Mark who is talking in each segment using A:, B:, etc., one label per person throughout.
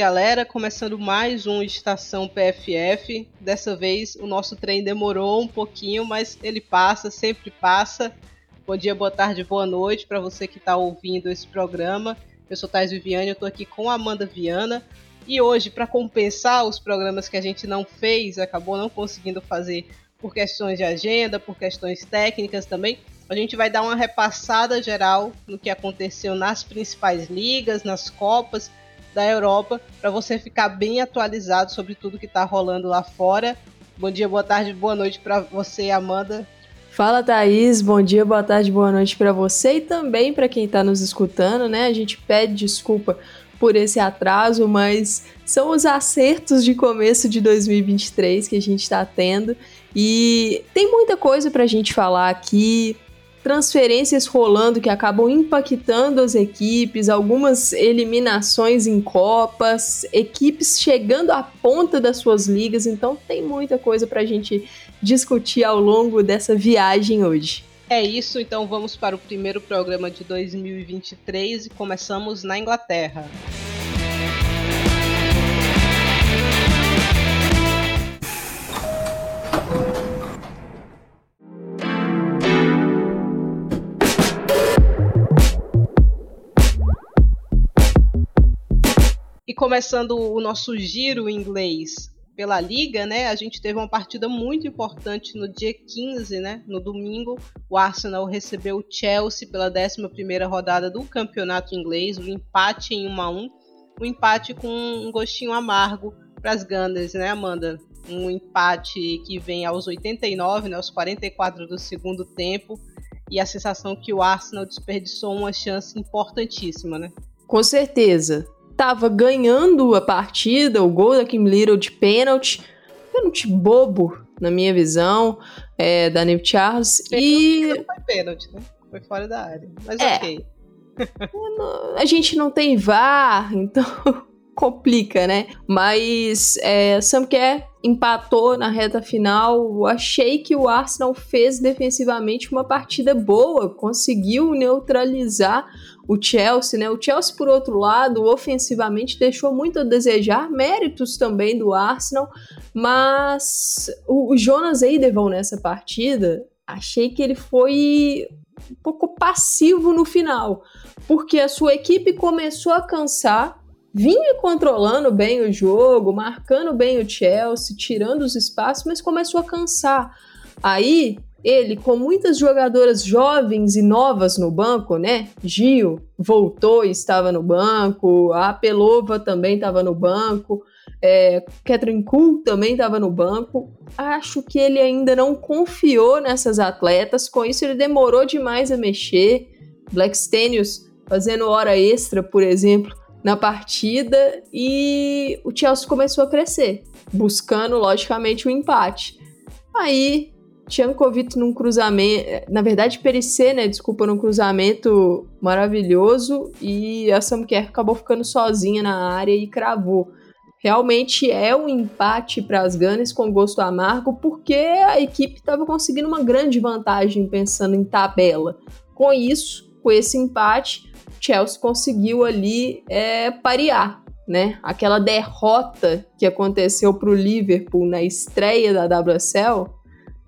A: Galera, começando mais um Estação PFF. Dessa vez o nosso trem demorou um pouquinho, mas ele passa, sempre passa. Bom dia, boa tarde, boa noite para você que está ouvindo esse programa. Eu sou Thais Viviane, eu estou aqui com a Amanda Viana. E hoje, para compensar os programas que a gente não fez, acabou não conseguindo fazer por questões de agenda, por questões técnicas também, a gente vai dar uma repassada geral no que aconteceu nas principais ligas, nas Copas da Europa, para você ficar bem atualizado sobre tudo que está rolando lá fora. Bom dia, boa tarde, boa noite para você, Amanda.
B: Fala, Thaís. Bom dia, boa tarde, boa noite para você e também para quem está nos escutando, né? A gente pede desculpa por esse atraso, mas são os acertos de começo de 2023 que a gente está tendo e tem muita coisa para a gente falar aqui transferências rolando que acabam impactando as equipes, algumas eliminações em copas, equipes chegando à ponta das suas ligas, então tem muita coisa para a gente discutir ao longo dessa viagem hoje.
A: É isso, então vamos para o primeiro programa de 2023 e começamos na Inglaterra. Começando o nosso giro inglês pela liga, né? A gente teve uma partida muito importante no dia 15, né? No domingo, o Arsenal recebeu o Chelsea pela 11ª rodada do campeonato inglês, o um empate em 1 a 1, um empate com um gostinho amargo para as Gunners, né, Amanda? Um empate que vem aos 89, né, aos 44 do segundo tempo, e a sensação que o Arsenal desperdiçou uma chance importantíssima, né?
B: Com certeza estava ganhando a partida, o gol da Kim Little de pênalti, pênalti bobo, na minha visão, é, da Neve Charles.
A: e não foi pênalti, né? Foi fora da área. Mas é, ok.
B: a gente não tem VAR, então complica, né? Mas é, Sam Kerr empatou na reta final. Achei que o Arsenal fez defensivamente uma partida boa, conseguiu neutralizar o Chelsea, né? O Chelsea, por outro lado, ofensivamente deixou muito a desejar, méritos também do Arsenal, mas o, Jonas Eidevall nessa partida, achei que ele foi um pouco passivo no final, porque a sua equipe começou a cansar, vinha controlando bem o jogo, marcando bem o Chelsea, tirando os espaços, mas começou a cansar. Aí ele, com muitas jogadoras jovens e novas no banco, né? Gil voltou e estava no banco, a Pelova também estava no banco, é, Catherine Kuhl também estava no banco. Acho que ele ainda não confiou nessas atletas, com isso ele demorou demais a mexer. Black Stenius fazendo hora extra, por exemplo, na partida, e o Chelsea começou a crescer, buscando, logicamente, o um empate. Aí Tchankovic num cruzamento, na verdade Perissé, né, desculpa, num cruzamento maravilhoso e a Sam Kerr acabou ficando sozinha na área e cravou. Realmente é um empate para as Gunners com gosto amargo, porque a equipe estava conseguindo uma grande vantagem pensando em tabela. Com isso, com esse empate, Chelsea conseguiu ali é, parear, né? Aquela derrota que aconteceu para o Liverpool na estreia da WSL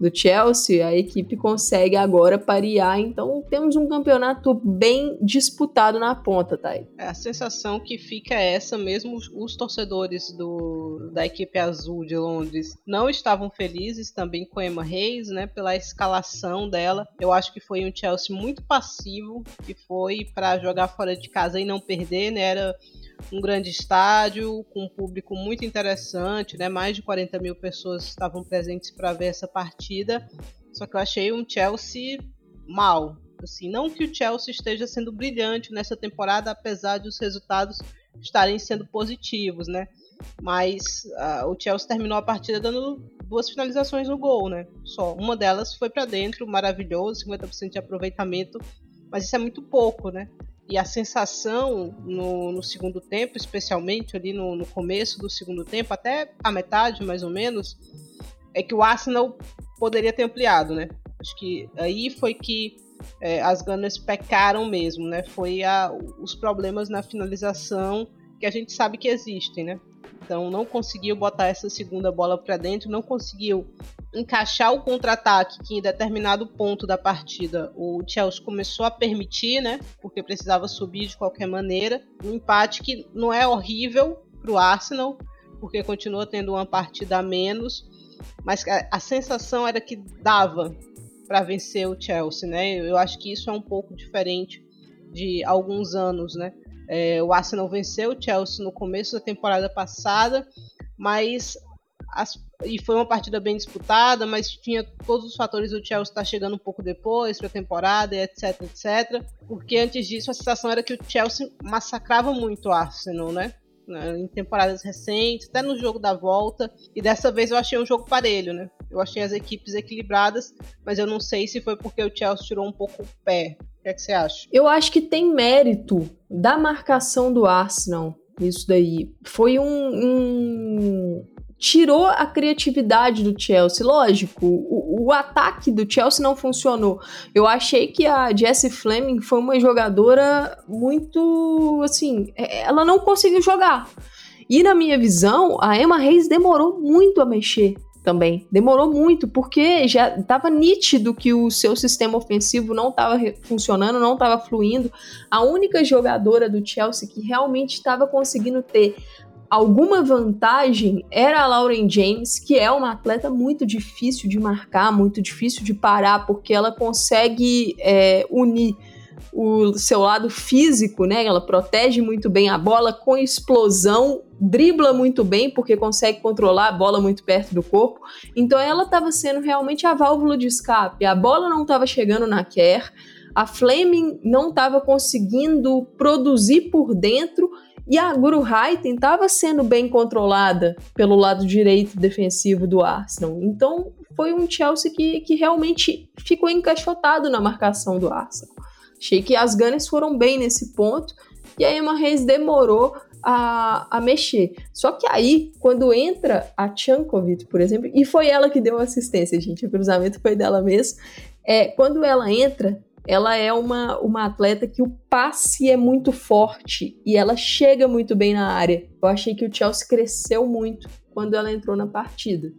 B: do Chelsea, a equipe consegue agora parear. Então temos um campeonato bem disputado na ponta, Thay.
A: É, a sensação que fica é essa mesmo. Os torcedores do, da equipe azul de Londres não estavam felizes também com a Emma Reis, né? Pela escalação dela. Eu acho que foi um Chelsea muito passivo, que foi para jogar fora de casa e não perder, né? Era um grande estádio, com um público muito interessante, né? Mais de 40 mil pessoas estavam presentes para ver essa partida. Só que eu achei um Chelsea mal. Assim, não que o Chelsea esteja sendo brilhante nessa temporada, apesar de os resultados estarem sendo positivos, né? Mas uh, o Chelsea terminou a partida dando duas finalizações no gol, né? Só uma delas foi para dentro, maravilhoso, 50% de aproveitamento, mas isso é muito pouco, né? E a sensação no, no segundo tempo, especialmente ali no, no, começo do segundo tempo, até a metade mais ou menos, é que o Arsenal poderia ter ampliado, né? Acho que aí foi que é, as Gunners pecaram mesmo, né? Foi a, os problemas na finalização que a gente sabe que existem, né? Então não conseguiu botar essa segunda bola para dentro, não conseguiu encaixar o contra-ataque que em determinado ponto da partida o Chelsea começou a permitir, né? Porque precisava subir de qualquer maneira. Um empate que não é horrível para o Arsenal, porque continua tendo uma partida a menos, mas a, a sensação era que dava para vencer o Chelsea, né? Eu acho que isso é um pouco diferente de alguns anos, né? É, o Arsenal venceu o Chelsea no começo da temporada passada, mas as, e foi uma partida bem disputada, mas tinha todos os fatores do Chelsea estar chegando um pouco depois para a temporada, etc, etc. Porque antes disso a sensação era que o Chelsea massacrava muito o Arsenal, né? Em temporadas recentes, até no jogo da volta. E dessa vez eu achei um jogo parelho, né? Eu achei as equipes equilibradas, mas eu não sei se foi porque o Chelsea tirou um pouco o pé o que, é que você acha?
B: Eu acho que tem mérito da marcação do Arsenal. Isso daí. Foi um, um tirou a criatividade do Chelsea. Lógico, o, o, ataque do Chelsea não funcionou. Eu achei que a Jessie Fleming foi uma jogadora muito. Assim, é, ela não conseguiu jogar. E na minha visão, a Emma Reis demorou muito a mexer também. Demorou muito, porque já estava nítido que o seu sistema ofensivo não estava funcionando, não estava fluindo. A única jogadora do Chelsea que realmente estava conseguindo ter alguma vantagem era a Lauren James, que é uma atleta muito difícil de marcar, muito difícil de parar, porque ela consegue é, unir o seu lado físico, né? Ela protege muito bem a bola com explosão, dribla muito bem porque consegue controlar a bola muito perto do corpo. Então ela estava sendo realmente a válvula de escape. A bola não estava chegando na Kerr, a Fleming não estava conseguindo produzir por dentro e a Guru Haiten estava sendo bem controlada pelo lado direito defensivo do Arsenal. Então foi um Chelsea que, que realmente ficou encaixotado na marcação do Arsenal. Achei que as Gunners foram bem nesse ponto e a Emma Reis demorou a, a mexer. Só que aí, quando entra a Chankovic, por exemplo, e foi ela que deu assistência, gente, o cruzamento foi dela mesmo. É, quando ela entra, ela é uma, uma atleta que o passe é muito forte e ela chega muito bem na área. Eu achei que o Chelsea cresceu muito quando ela entrou na partida.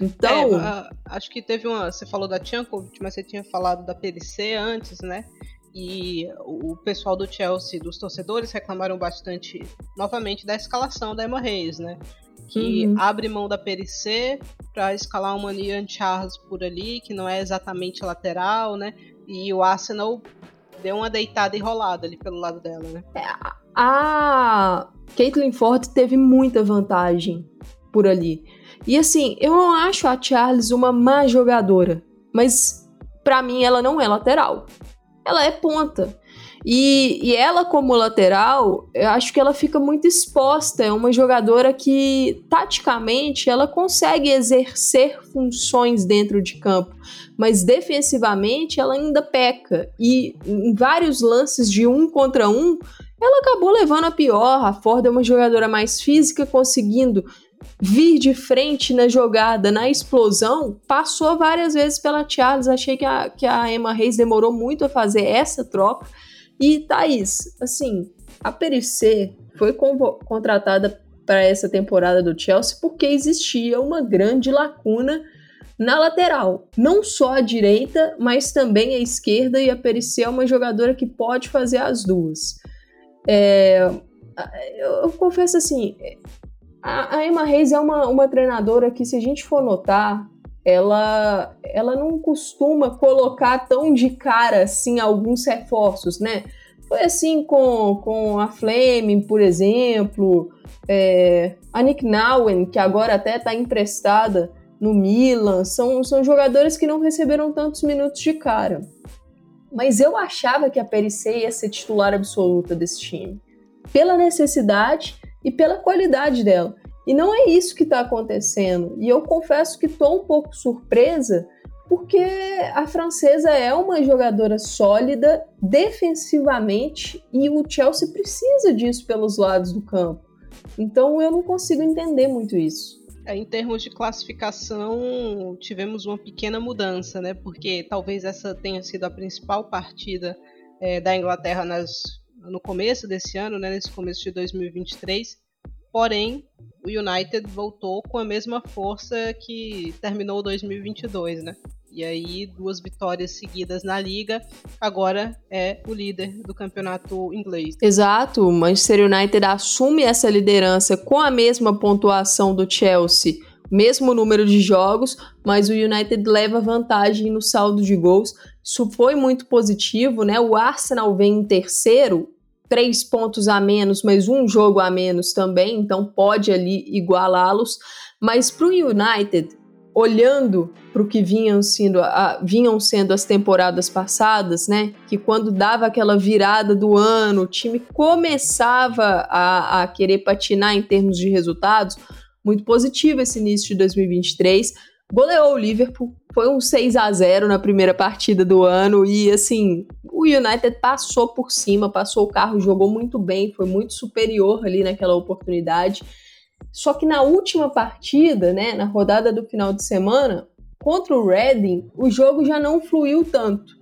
B: Então.
A: É, acho que teve uma. Você falou da Chankovic, mas você tinha falado da PDC antes, né? E o pessoal do Chelsea, dos torcedores, reclamaram bastante, novamente, da escalação da Emma Reis, né? Que uhum. abre mão da PRC para escalar uma Nian Charles por ali, que não é exatamente lateral, né? E o Arsenal deu uma deitada e rolada ali pelo lado dela, né?
B: É, a Caitlyn Ford teve muita vantagem por ali. E assim, eu não acho a Charles uma má jogadora, mas para mim ela não é lateral ela é ponta. E, e, ela, como lateral, eu acho que ela fica muito exposta. É uma jogadora que, taticamente, ela consegue exercer funções dentro de campo, mas defensivamente ela ainda peca. E em vários lances de um contra um, ela acabou levando a pior. A Ford é uma jogadora mais física, conseguindo vir de frente na jogada, na explosão, passou várias vezes pela Charles. Achei que a, que a Emma Reis demorou muito a fazer essa troca. E Thaís, assim, a Perissé foi contratada para essa temporada do Chelsea porque existia uma grande lacuna na lateral. Não só a direita, mas também a esquerda, e a Perissé é uma jogadora que pode fazer as duas. É, eu, eu confesso assim, a, a Emma Reis é uma, uma treinadora que, se a gente for notar, ela, ela não costuma colocar tão de cara assim alguns reforços, né? Foi assim com, com a Fleming, por exemplo, é, a Nick Nowen, que agora até está emprestada no Milan, são, são jogadores que não receberam tantos minutos de cara. Mas eu achava que a Perissé ia ser titular absoluta desse time. Pela necessidade e pela qualidade dela. E não é isso que está acontecendo. E eu confesso que estou um pouco surpresa, porque a francesa é uma jogadora sólida defensivamente e o Chelsea precisa disso pelos lados do campo. Então eu não consigo entender muito isso.
A: É, em termos de classificação, tivemos uma pequena mudança, né? Porque talvez essa tenha sido a principal partida é, da Inglaterra nas no começo desse ano, né, nesse começo de 2023. Porém, o United voltou com a mesma força que terminou 2022, né? E aí, duas vitórias seguidas na liga, agora é o líder do campeonato inglês.
B: Exato, o Manchester United assume essa liderança com a mesma pontuação do Chelsea, mesmo número de jogos, mas o United leva vantagem no saldo de gols. Isso foi muito positivo, né? O Arsenal vem em terceiro, três pontos a menos, mas um jogo a menos também, então pode ali igualá-los. Mas para o United, olhando para o que vinham sendo, a, vinham sendo as temporadas passadas, né? Que quando dava aquela virada do ano, o time começava a, a querer patinar em termos de resultados. Muito positivo esse início de 2023 goleou o Liverpool, foi um 6 a 0 na primeira partida do ano e assim, o United passou por cima, passou o carro, jogou muito bem, foi muito superior ali naquela oportunidade. Só que na última partida, né, na rodada do final de semana, contra o Reading, o jogo já não fluiu tanto.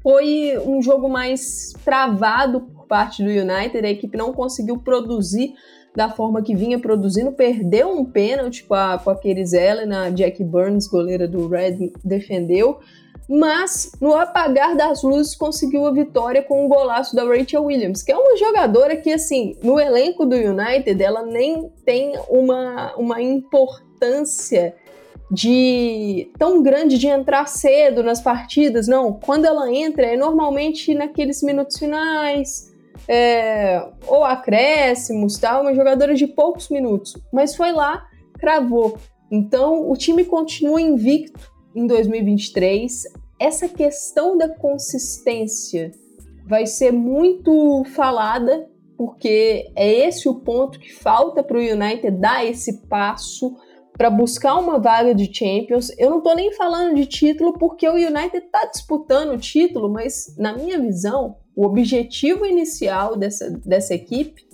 B: Foi um jogo mais travado por parte do United, a equipe não conseguiu produzir da forma que vinha produzindo, perdeu um pênalti com a, com a Kerizela, a Jack Burns, goleira do Red, defendeu, mas no apagar das luzes conseguiu a vitória com um golaço da Rachel Williams, que é uma jogadora que, assim, no elenco do United, ela nem tem uma, uma importância de tão grande de entrar cedo nas partidas, não. Quando ela entra, é normalmente naqueles minutos finais, é, ou acréscimos, tal, uma jogadora de poucos minutos, mas foi lá, cravou. Então o time continua invicto em 2023. Essa questão da consistência vai ser muito falada, porque é esse o ponto que falta para o United dar esse passo para buscar uma vaga de Champions. Eu não estou nem falando de título porque o United está disputando o título, mas na minha visão, o objetivo inicial dessa, dessa equipe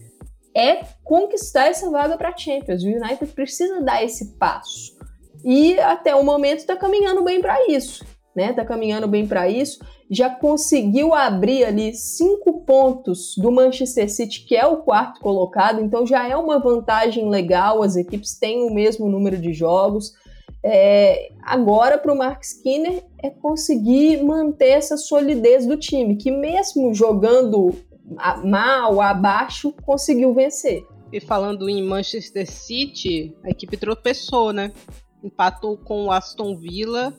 B: é conquistar essa vaga para Champions. O United precisa dar esse passo. E até o momento está caminhando bem para isso. Né? Tá caminhando bem para isso. Já conseguiu abrir ali cinco pontos do Manchester City, que é o quarto colocado, então já é uma vantagem legal. As equipes têm o mesmo número de jogos. É, agora para o Mark Skinner é conseguir manter essa solidez do time, que mesmo jogando mal, abaixo, conseguiu vencer.
A: E falando em Manchester City, a equipe tropeçou, né? Empatou com o Aston Villa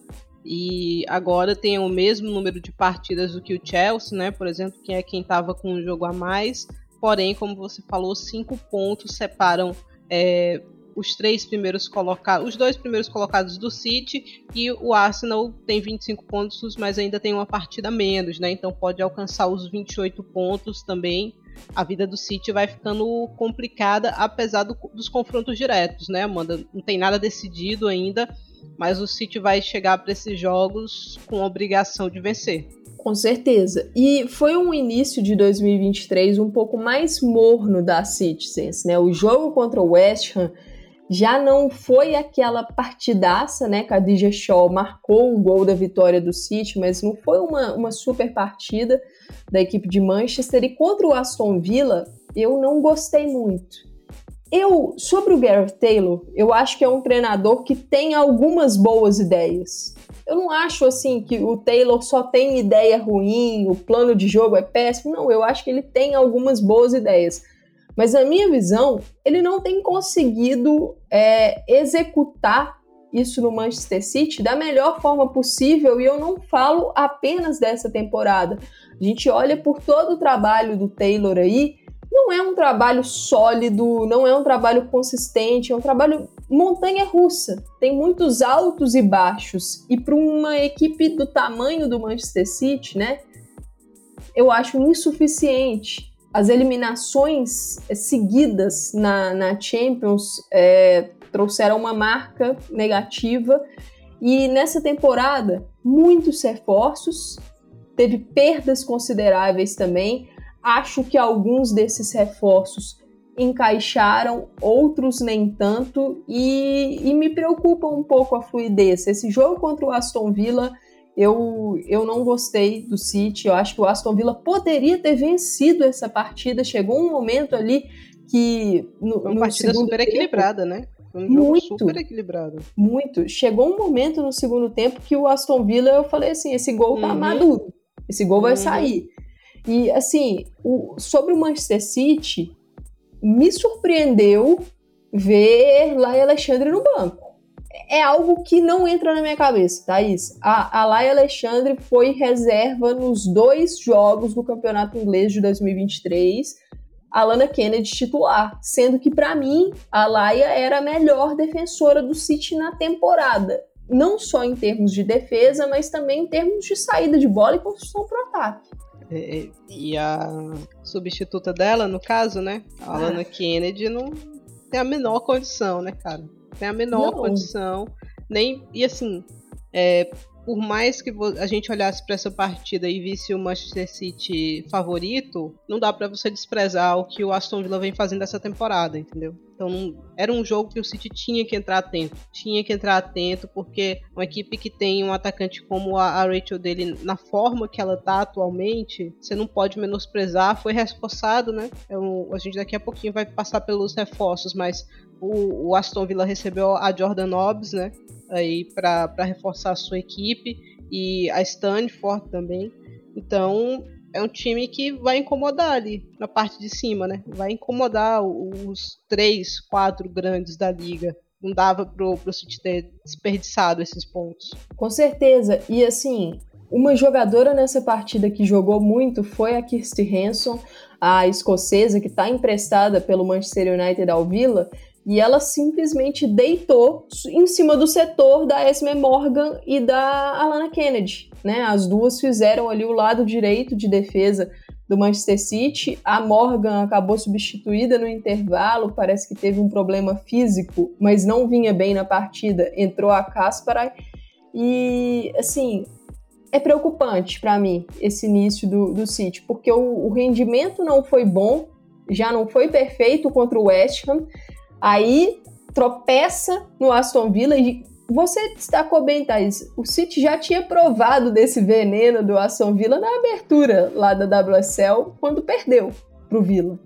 A: e agora tem o mesmo número de partidas do que o Chelsea, né? Por exemplo, que é quem estava com um jogo a mais. Porém, como você falou, cinco pontos separam é, os três primeiros colocados, os dois primeiros colocados do City e o Arsenal tem 25 pontos, mas ainda tem uma partida menos, né? Então pode alcançar os 28 pontos também. A vida do City vai ficando complicada, apesar do, dos confrontos diretos, né, Amanda? Não tem nada decidido ainda, mas o City vai chegar para esses jogos com a obrigação de vencer.
B: Com certeza. E foi um início de 2023 um pouco mais morno da Citizens, né? O jogo contra o West Ham já não foi aquela partidaça, né? Khadija Shaw marcou o gol da vitória do City, mas não foi uma, uma super partida da equipe de Manchester. E contra o Aston Villa, eu não gostei muito. Eu, sobre o Gareth Taylor, eu acho que é um treinador que tem algumas boas ideias. Eu não acho assim que o Taylor só tem ideia ruim, o plano de jogo é péssimo. Não, eu acho que ele tem algumas boas ideias. Mas na minha visão, ele não tem conseguido é, executar isso no Manchester City da melhor forma possível, e eu não falo apenas dessa temporada. A gente olha por todo o trabalho do Taylor aí, não é um trabalho sólido, não é um trabalho consistente, é um trabalho montanha russa. Tem muitos altos e baixos. E para uma equipe do tamanho do Manchester City, né, eu acho insuficiente as eliminações eh, seguidas na, na Champions é, trouxeram uma marca negativa e nessa temporada muitos reforços, teve perdas consideráveis também. Acho que alguns desses reforços encaixaram, outros nem tanto, e, e me preocupa um pouco a fluidez. Esse jogo contra o Aston Villa Eu, eu não gostei do City. Eu acho que o Aston Villa poderia ter vencido essa partida. Chegou um momento ali que.
A: No, uma partida super tempo, equilibrada, né? Um muito, super equilibrado.
B: Muito. Chegou um momento no segundo tempo que o Aston Villa, eu falei assim: esse gol tá uhum. maduro. Esse gol uhum. vai sair. E assim, o, sobre o Manchester City, me surpreendeu ver Lai Alexandre no banco. É algo que não entra na minha cabeça, Thaís. A, a Lai Alexandre foi reserva nos dois jogos do Campeonato Inglês de 2023 a Lana Kennedy titular, sendo que para mim a Laia era a melhor defensora do City na temporada, não só em termos de defesa, mas também em termos de saída de bola e construção pro ataque.
A: É, é, e a substituta dela, no caso, né, a ah. Lana Kennedy não tem a menor condição, né, cara? Tem a menor não. condição, nem e assim, é, por mais que a gente olhasse para essa partida e visse o Manchester City favorito, não dá para você desprezar o que o Aston Villa vem fazendo essa temporada, entendeu? Então era um jogo que o City tinha que entrar atento, tinha que entrar atento porque uma equipe que tem um atacante como a, Rachel dele na forma que ela tá atualmente, você não pode menosprezar. Foi reforçado, né? É um, a gente daqui a pouquinho vai passar pelos reforços, mas o, o Aston Villa recebeu a Jordan Nobbs, né? aí para reforçar a sua equipe e a Stanford também. Então é um time que vai incomodar ali na parte de cima, né? Vai incomodar os três, quatro grandes da liga. Não dava pro, pro City ter desperdiçado esses pontos.
B: Com certeza. E assim, uma jogadora nessa partida que jogou muito foi a Kirsty Hanson, a escocesa que está emprestada pelo Manchester United ao Villa e ela simplesmente deitou em cima do setor da Esme Morgan e da Alana Kennedy. Né? As duas fizeram ali o lado direito de defesa do Manchester City. A Morgan acabou substituída no intervalo, parece que teve um problema físico, mas não vinha bem na partida. Entrou a Kaspara e, assim, é preocupante para mim esse início do, do City, porque o, o rendimento não foi bom, já não foi perfeito contra o West Ham. Aí tropeça no Aston Villa e você destacou bem, Thaís. O City já tinha provado desse veneno do Aston Villa na abertura lá da WSL, quando perdeu pro Villa.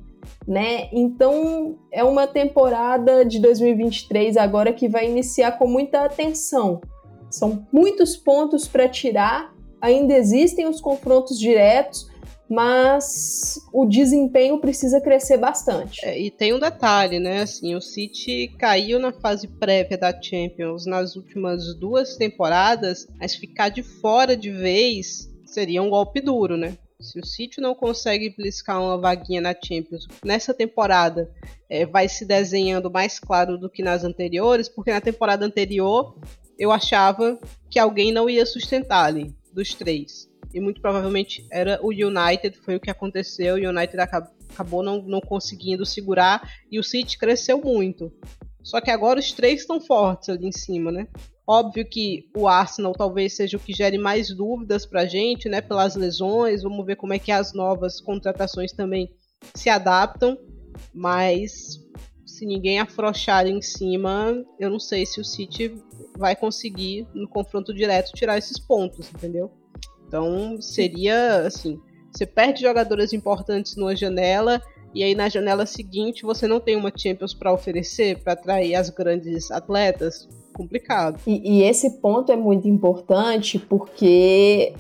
B: Né? Então é uma temporada de 2023 agora que vai iniciar com muita atenção. São muitos pontos para tirar, ainda existem os confrontos diretos, mas o desempenho precisa crescer bastante.
A: É, e tem um detalhe, né? Assim, o City caiu na fase prévia da Champions nas últimas duas temporadas, mas ficar de fora de vez seria um golpe duro, né? Se o City não consegue bliscar uma vaguinha na Champions nessa temporada, é, vai se desenhando mais claro do que nas anteriores, porque na temporada anterior eu achava que alguém não ia sustentar ali, dos três e muito provavelmente era o United, foi o que aconteceu, o United acabou não, não conseguindo segurar e o City cresceu muito. Só que agora os três estão fortes ali em cima, né? Óbvio que o Arsenal talvez seja o que gere mais dúvidas pra gente, né? Pelas lesões, vamos ver como é que as novas contratações também se adaptam, mas se ninguém afrouxar em cima, eu não sei se o City vai conseguir no confronto direto tirar esses pontos, entendeu? Então seria assim: você perde jogadoras importantes numa janela e aí na janela seguinte você não tem uma Champions para oferecer para atrair as grandes atletas. Complicado.
B: E, e esse ponto é muito importante porque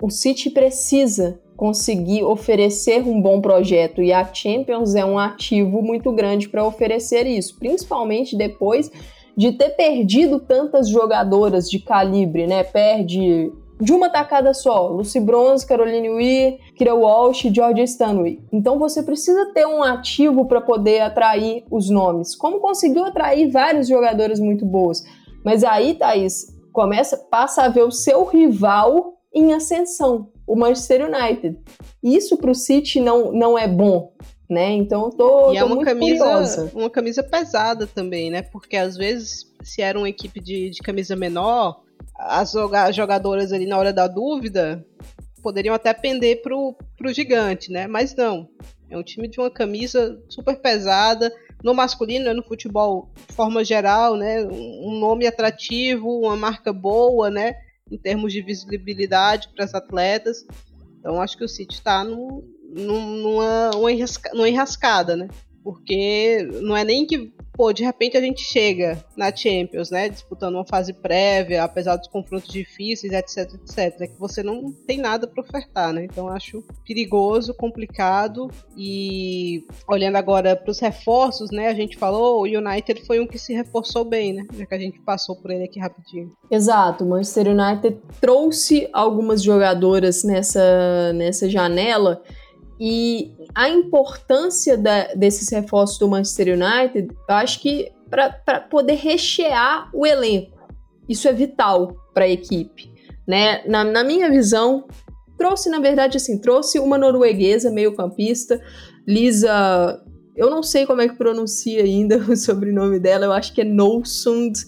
B: o City precisa conseguir oferecer um bom projeto e a Champions é um ativo muito grande para oferecer isso, principalmente depois de ter perdido tantas jogadoras de calibre, né? Perde de uma tacada só. Lucy Bronze, Caroline Weir, Kira Walsh e Georgia Stanley. Então você precisa ter um ativo para poder atrair os nomes. Como conseguiu atrair vários jogadores muito boas. Mas aí, Thaís, começa, passa a ver o seu rival em ascensão, o Manchester United. Isso para o City não, não é bom. Né? Então eu tô,
A: e
B: é
A: tô
B: é
A: uma camisa, curiosa. uma camisa pesada também, né? Porque às vezes se era uma equipe de, de camisa menor, as jogadoras ali na hora da dúvida poderiam até pender pro, pro gigante, né? Mas não. É um time de uma camisa super pesada. No masculino, né? no futebol de forma geral, né? Um nome atrativo, uma marca boa, né? em termos de visibilidade para as atletas. Então acho que o City está num, numa, numa enrascada, né? Porque não é nem que pô, de repente a gente chega na Champions, né, disputando uma fase prévia, apesar dos confrontos difíceis, etc, etc, é que você não tem nada para ofertar, né? Então acho perigoso, complicado e olhando agora para os reforços, né, a gente falou, o United foi um que se reforçou bem, né? Já que a gente passou por ele aqui rapidinho.
B: Exato, o Manchester United trouxe algumas jogadoras nessa nessa janela e a importância da, desses reforços do Manchester United, eu acho que para poder rechear o elenco, isso é vital para a equipe. Né? Na, na, minha visão, trouxe, na verdade, assim, trouxe uma norueguesa meio-campista, Lisa. Eu não sei como é que pronuncia ainda o sobrenome dela, eu acho que é Nolsund,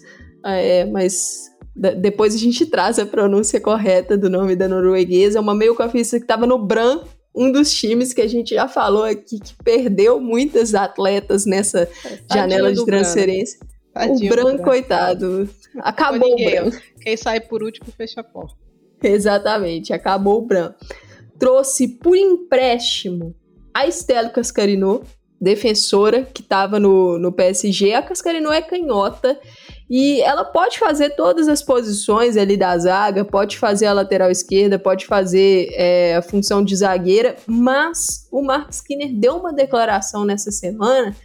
B: é, mas depois a gente traz a pronúncia correta do nome da norueguesa. É uma meio-campista que estava no Bran um dos times que a gente já falou aqui que perdeu muitas atletas nessa Tadinho janela de transferência. o branco, coitado. Acabou o branco.
A: Quem sai por último fecha a porta.
B: Exatamente, acabou o branco. Trouxe por empréstimo a Estela Cascarino, defensora que estava no, no PSG. A Cascarino é canhota e ela pode fazer todas as posições ali da zaga, pode fazer a lateral esquerda, pode fazer é, a função de zagueira, mas o Mark Skinner deu uma declaração nessa semana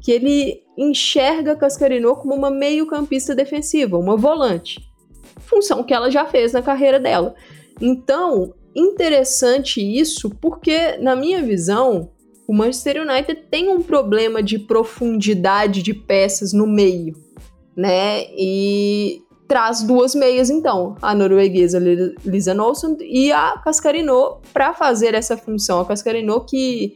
B: que ele enxerga Cascarino como uma meio-campista defensiva, uma volante. Função que ela já fez na carreira dela. Então, interessante isso, porque, na minha visão, o Manchester United tem um problema de profundidade de peças no meio né? E traz duas meias, então, a norueguesa Lisa Nolsson e a Cascarino para fazer essa função. A Cascarino que,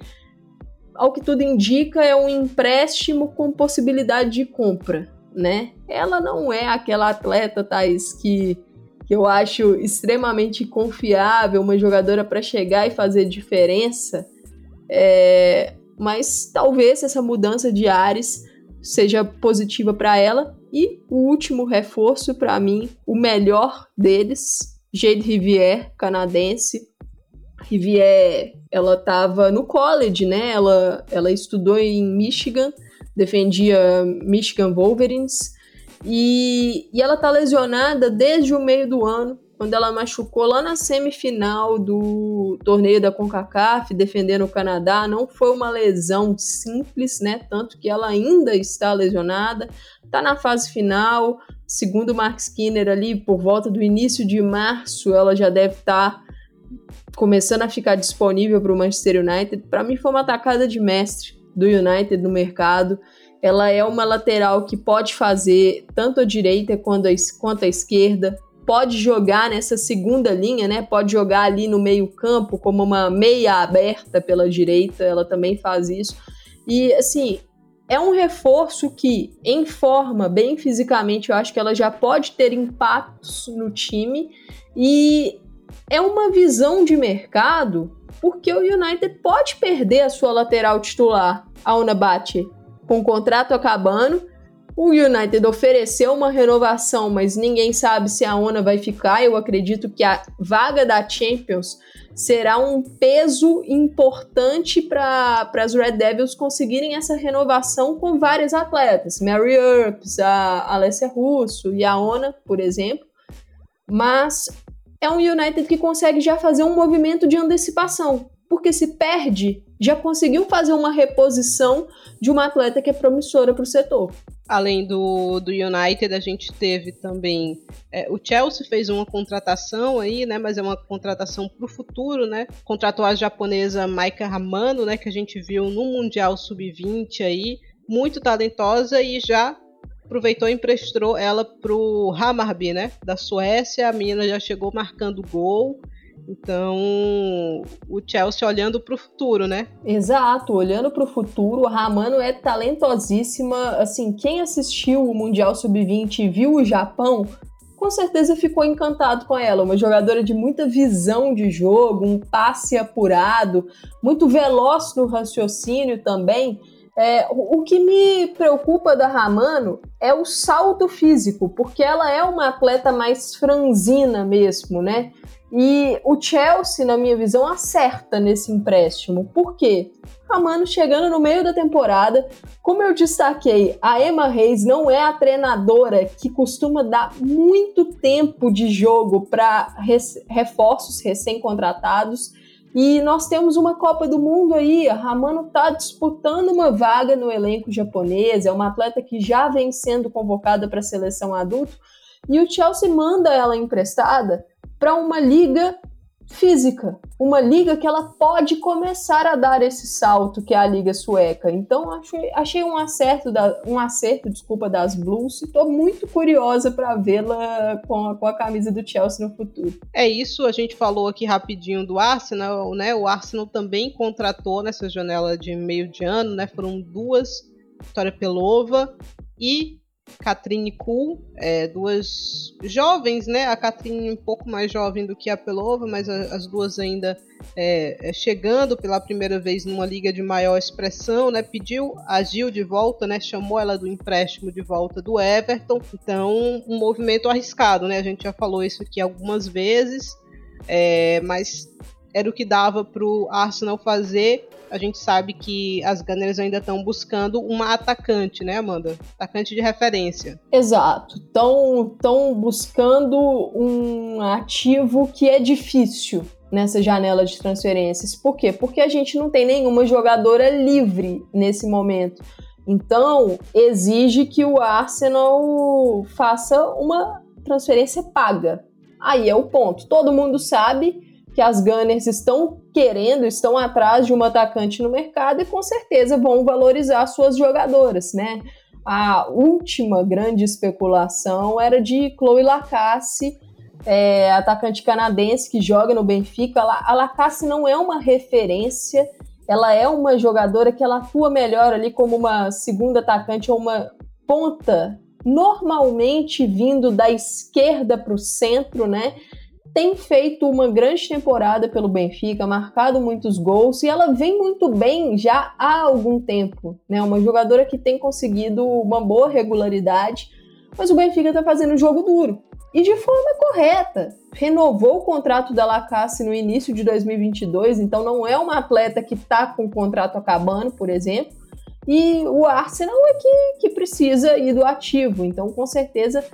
B: ao que tudo indica, é um empréstimo com possibilidade de compra, né? Ela não é aquela atleta, Thais, que, que eu acho extremamente confiável, uma jogadora para chegar e fazer diferença, é, mas talvez essa mudança de ares seja positiva para ela e o último reforço, para mim, o melhor deles, Jade Rivière, canadense. Rivière, ela estava no college, né? Ela, ela estudou em Michigan, defendia Michigan Wolverines. E, e ela tá lesionada desde o meio do ano quando ela machucou lá na semifinal do torneio da CONCACAF, defendendo o Canadá. Não foi uma lesão simples, né? Tanto que ela ainda está lesionada, está na fase final. Segundo o Mark Skinner, ali por volta do início de março, ela já deve estar tá começando a ficar disponível para o Manchester United. Para mim, foi uma atacada de mestre do United no mercado. Ela é uma lateral que pode fazer tanto a direita a, quanto a esquerda pode jogar nessa segunda linha, né? Pode jogar ali no meio-campo como uma meia aberta pela direita, ela também faz isso. E assim, é um reforço que, em forma, bem fisicamente, eu acho que ela já pode ter impactos no time e é uma visão de mercado porque o United pode perder a sua lateral titular, a Unabate, com o contrato acabando o United ofereceu uma renovação, mas ninguém sabe se a ONA vai ficar. Eu acredito que a vaga da Champions será um peso importante para as Red Devils conseguirem essa renovação com vários atletas. Mary Earps, a Alessia Russo e a ONA, por exemplo. Mas é um United que consegue já fazer um movimento de antecipação. Porque se perde, já conseguiu fazer uma reposição de uma atleta que é promissora para o setor.
A: Além do, do United, a gente teve também. É, o Chelsea fez uma contratação aí, né? Mas é uma contratação para o futuro, né? Contratou a japonesa Maika Ramano, né? Que a gente viu no Mundial Sub-20 aí. Muito talentosa e já aproveitou e emprestou ela pro Hammarby, né? Da Suécia. A menina já chegou marcando gol. Então, o Chelsea olhando para o futuro, né?
B: Exato, olhando para o futuro, a Ramano é talentosíssima. Assim, quem assistiu o Mundial Sub-20 e viu o Japão, com certeza ficou encantado com ela. Uma jogadora de muita visão de jogo, um passe apurado, muito veloz no raciocínio também. É, o que me preocupa da Ramano é o salto físico, porque ela é uma atleta mais franzina mesmo, né? E o Chelsea, na minha visão, acerta nesse empréstimo. Por quê? A Mano chegando no meio da temporada, como eu destaquei, a Emma Reis não é a treinadora que costuma dar muito tempo de jogo para reforços recém-contratados. E nós temos uma Copa do Mundo aí, a Ramano está disputando uma vaga no elenco japonês, é uma atleta que já vem sendo convocada para a seleção adulto, e o Chelsea manda ela emprestada para uma liga física, uma liga que ela pode começar a dar esse salto que é a liga sueca. Então achei, achei um acerto da, um acerto, desculpa, das Blues. Estou muito curiosa para vê-la com a, com a camisa do Chelsea no futuro.
A: É isso, a gente falou aqui rapidinho do Arsenal, né? O Arsenal também contratou nessa janela de meio de ano, né? Foram duas Vitória Pelova e Katrine Kuhl, é, duas jovens, né? A Katrine um pouco mais jovem do que a Pelova, mas a, as duas ainda é, é, chegando pela primeira vez numa liga de maior expressão, né? Pediu a Gil de volta, né? Chamou ela do empréstimo de volta do Everton. Então, um movimento arriscado, né? A gente já falou isso aqui algumas vezes, é, mas era o que dava para o Arsenal fazer a gente sabe que as Gunners ainda estão buscando uma atacante, né, Amanda? Atacante de referência.
B: Exato. Estão buscando um ativo que é difícil nessa janela de transferências. Por quê? Porque a gente não tem nenhuma jogadora livre nesse momento. Então, exige que o Arsenal faça uma transferência paga. Aí é o ponto. Todo mundo sabe que as Gunners estão querendo, estão atrás de um atacante no mercado e com certeza vão valorizar suas jogadoras, né? A última grande especulação era de Chloe Lacasse, é, atacante canadense que joga no Benfica. A Lacasse não é uma referência, ela é uma jogadora que ela atua melhor ali como uma segunda atacante ou uma ponta, normalmente vindo da esquerda para o centro, né? Tem feito uma grande temporada pelo Benfica, marcado muitos gols e ela vem muito bem já há algum tempo, né? Uma jogadora que tem conseguido uma boa regularidade, mas o Benfica está fazendo um jogo duro e de forma correta. Renovou o contrato da Lacasse no início de 2022, então não é uma atleta que está com o contrato acabando, por exemplo. E o Arsenal é que, que precisa ir do ativo, então com certeza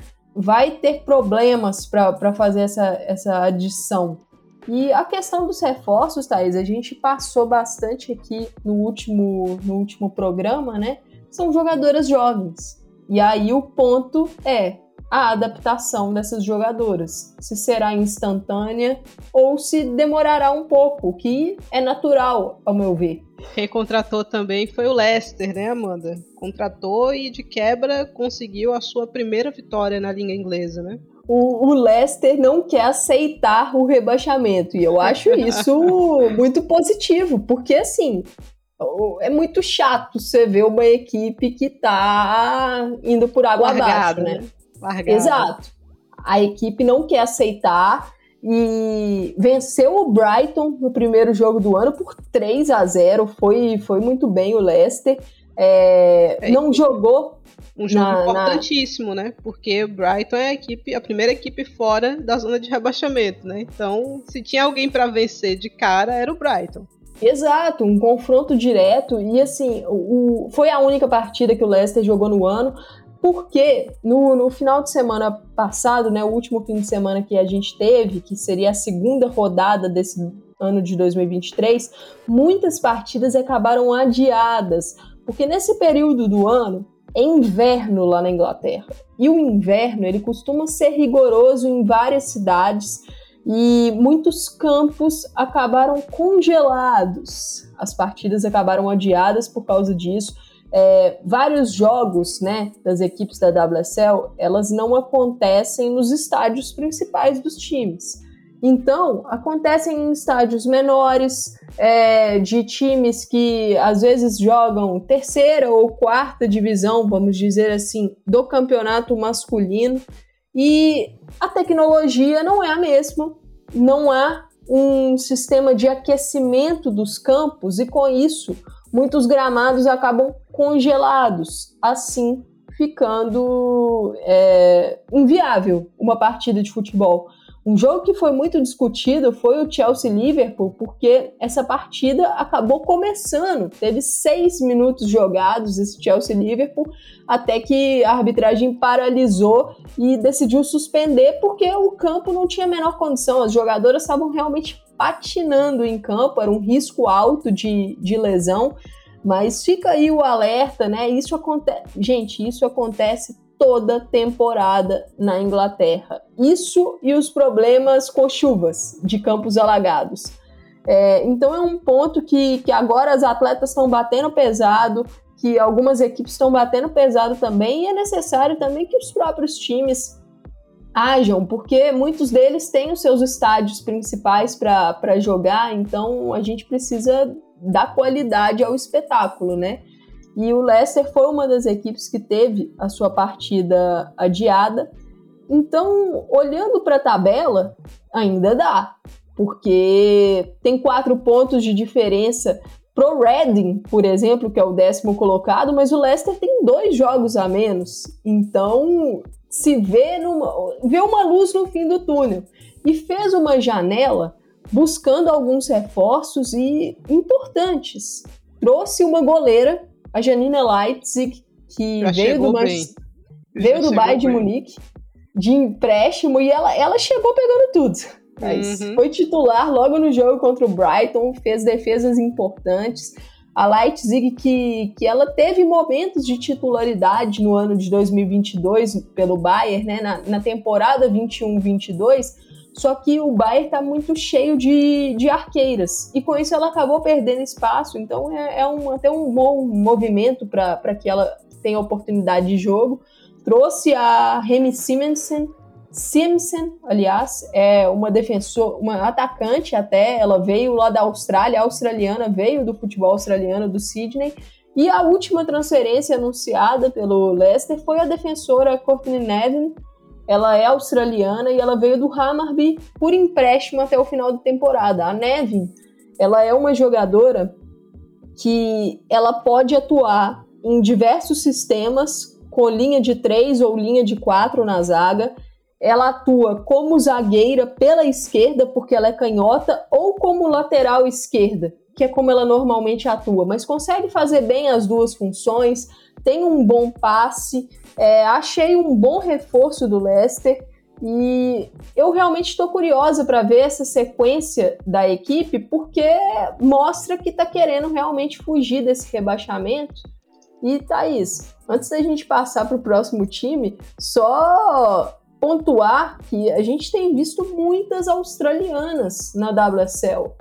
B: vai ter problemas para fazer essa, essa adição. E a questão dos reforços, Thaís, a gente passou bastante aqui no último, no último programa, né? São jogadoras jovens. E aí o ponto é a adaptação dessas jogadoras. Se será instantânea ou se demorará um pouco, que é natural, ao meu ver.
A: Quem contratou também foi o Leicester, né, Amanda? Contratou e de quebra conseguiu a sua primeira vitória na língua inglesa, né?
B: O, o Leicester não quer aceitar o rebaixamento e eu acho isso muito positivo, porque assim, é muito chato você ver uma equipe que tá indo por água Largado, abaixo, né? né? Largado. Exato. A equipe não quer aceitar e venceu o Brighton no primeiro jogo do ano por 3 a 0 Foi, foi muito bem o Leicester. É, é, não jogou.
A: Um jogo na, importantíssimo, na... né? Porque o Brighton é a equipe, a primeira equipe fora da zona de rebaixamento, né? Então, se tinha alguém para vencer de cara, era o Brighton.
B: Exato, um confronto direto e assim, o, foi a única partida que o Leicester jogou no ano porque no, no final de semana passado, né, o último fim de semana que a gente teve, que seria a segunda rodada desse ano de 2023, muitas partidas acabaram adiadas, porque nesse período do ano é inverno lá na Inglaterra. E o inverno, ele costuma ser rigoroso em várias cidades e muitos campos acabaram congelados. As partidas acabaram adiadas por causa disso é, vários jogos né, das equipes da WSL, elas não acontecem nos estádios principais dos times. Então, acontecem em estádios menores, é, de times que às vezes jogam terceira ou quarta divisão, vamos dizer assim, do campeonato masculino. E a tecnologia não é a mesma, não há um sistema de aquecimento dos campos, e com isso muitos gramados acabam congelados. Assim, ficando é, inviável uma partida de futebol. Um jogo que foi muito discutido foi o Chelsea-Liverpool, porque essa partida acabou começando. Teve seis minutos jogados esse Chelsea-Liverpool, até que a arbitragem paralisou e decidiu suspender, porque o campo não tinha a menor condição. As jogadoras estavam realmente patinando em campo, era um risco alto de, de lesão. Mas fica aí o alerta, né? Isso acontece. Gente, isso acontece toda temporada na Inglaterra. Isso e os problemas com chuvas de campos alagados. É, então é um ponto que, que agora as atletas estão batendo pesado, que algumas equipes estão batendo pesado também, e é necessário também que os próprios times ajam, porque muitos deles têm os seus estádios principais para jogar, então a gente precisa dar qualidade ao espetáculo, né? E o Leicester foi uma das equipes que teve a sua partida adiada. Então, olhando para a tabela, ainda dá, porque tem quatro pontos de diferença pro Reading, por exemplo, que é o décimo colocado, mas o Leicester tem dois jogos a menos. Então, se vê, numa, vê uma luz no fim do túnel. E fez uma janela buscando alguns reforços e importantes. Trouxe uma goleira a Janina Leipzig, que Já veio do, veio do Bayern de Munique, de empréstimo, e ela, ela chegou pegando tudo. Mas uhum. foi titular logo no jogo contra o Brighton, fez defesas importantes. A Leipzig, que, que ela teve momentos de titularidade no ano de 2022 pelo Bayern, né, na, na temporada 21-22, só que o Bayern está muito cheio de, de arqueiras. E com isso ela acabou perdendo espaço. Então é, é um, até um bom movimento para que ela tenha oportunidade de jogo. Trouxe a Remy Simonsen, Simpson, aliás, é uma defensora, uma atacante até, ela veio lá da Austrália, australiana, veio do futebol australiano do Sydney. E a última transferência anunciada pelo Leicester foi a defensora Courtney Nevin, ela é australiana e ela veio do Hammarby por empréstimo até o final da temporada. A Nevin, ela é uma jogadora que ela pode atuar em diversos sistemas com linha de três ou linha de quatro na zaga. Ela atua como zagueira pela esquerda, porque ela é canhota, ou como lateral esquerda, que é como ela normalmente atua, mas consegue fazer bem as duas funções, tem um bom passe, é, achei um bom reforço do Leicester e eu realmente estou curiosa para ver essa sequência da equipe, porque mostra que está querendo realmente fugir desse rebaixamento. E Thaís, antes da gente passar para o próximo time, só pontuar que a gente tem visto muitas australianas na WSL.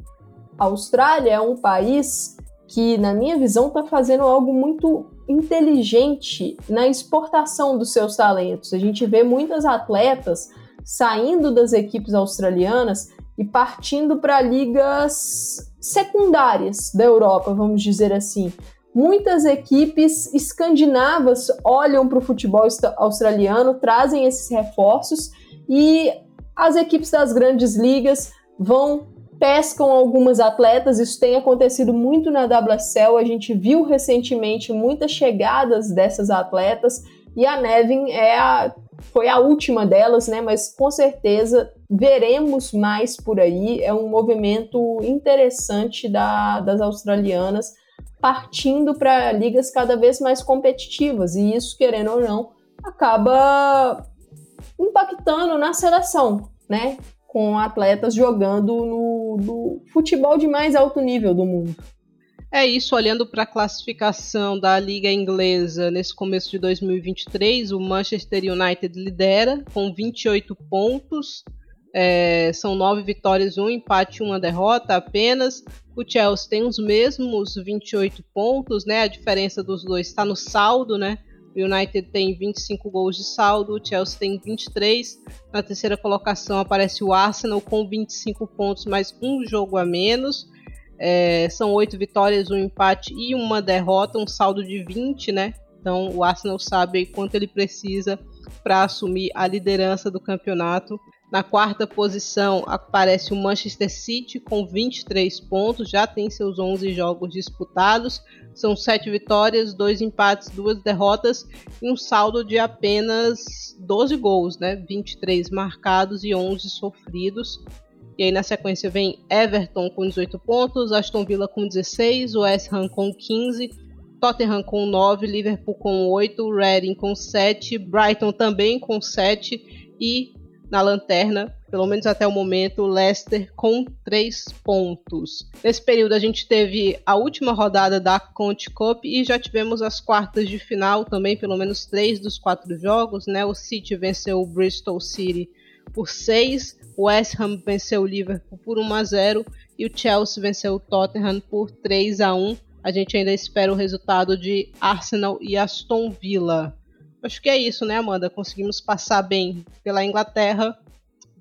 B: A Austrália é um país que, na minha visão, está fazendo algo muito inteligente na exportação dos seus talentos. A gente vê muitas atletas saindo das equipes australianas e partindo para ligas secundárias da Europa, vamos dizer assim. Muitas equipes escandinavas olham para o futebol australiano, trazem esses reforços e as equipes das grandes ligas vão pescam algumas atletas, isso tem acontecido muito na WSL, a gente viu recentemente muitas chegadas dessas atletas e a Nevin é a, foi a última delas, né? Mas com certeza veremos mais por aí. É um movimento interessante da, das australianas partindo para ligas cada vez mais competitivas e isso, querendo ou não, acaba impactando na seleção, né? Com atletas jogando no, futebol de mais alto nível do mundo.
A: É isso, olhando para a classificação da Liga Inglesa nesse começo de 2023, o Manchester United lidera com 28 pontos, é, são nove vitórias, um empate, uma derrota apenas. O Chelsea tem os mesmos 28 pontos, né? A diferença dos dois está no saldo, né? O United tem 25 gols de saldo, o Chelsea tem 23. Na terceira colocação aparece o Arsenal com 25 pontos, mais um jogo a menos. É, são oito vitórias, um empate e uma derrota, um saldo de 20, né? Então o Arsenal sabe quanto ele precisa para assumir a liderança do campeonato. Na quarta posição aparece o Manchester City com 23 pontos, já tem seus 11 jogos disputados. São 7 vitórias, 2 empates, 2 derrotas e um saldo de apenas 12 gols, né? 23 marcados e 11 sofridos. E aí na sequência vem Everton com 18 pontos, Aston Villa com 16, West Ham com 15, Tottenham com 9, Liverpool com 8, Reading com 7, Brighton também com 7 e na lanterna, pelo menos até o momento, Leicester com 3 pontos. Nesse período a gente teve a última rodada da Conte Cup e já tivemos as quartas de final também, pelo menos três dos quatro jogos, né? O City venceu o Bristol City por 6, o West Ham venceu o Liverpool por 1 a 0 e o Chelsea venceu o Tottenham por 3 a 1. A gente ainda espera o resultado de Arsenal e Aston Villa. Acho que é isso, né, Amanda? Conseguimos passar bem pela Inglaterra.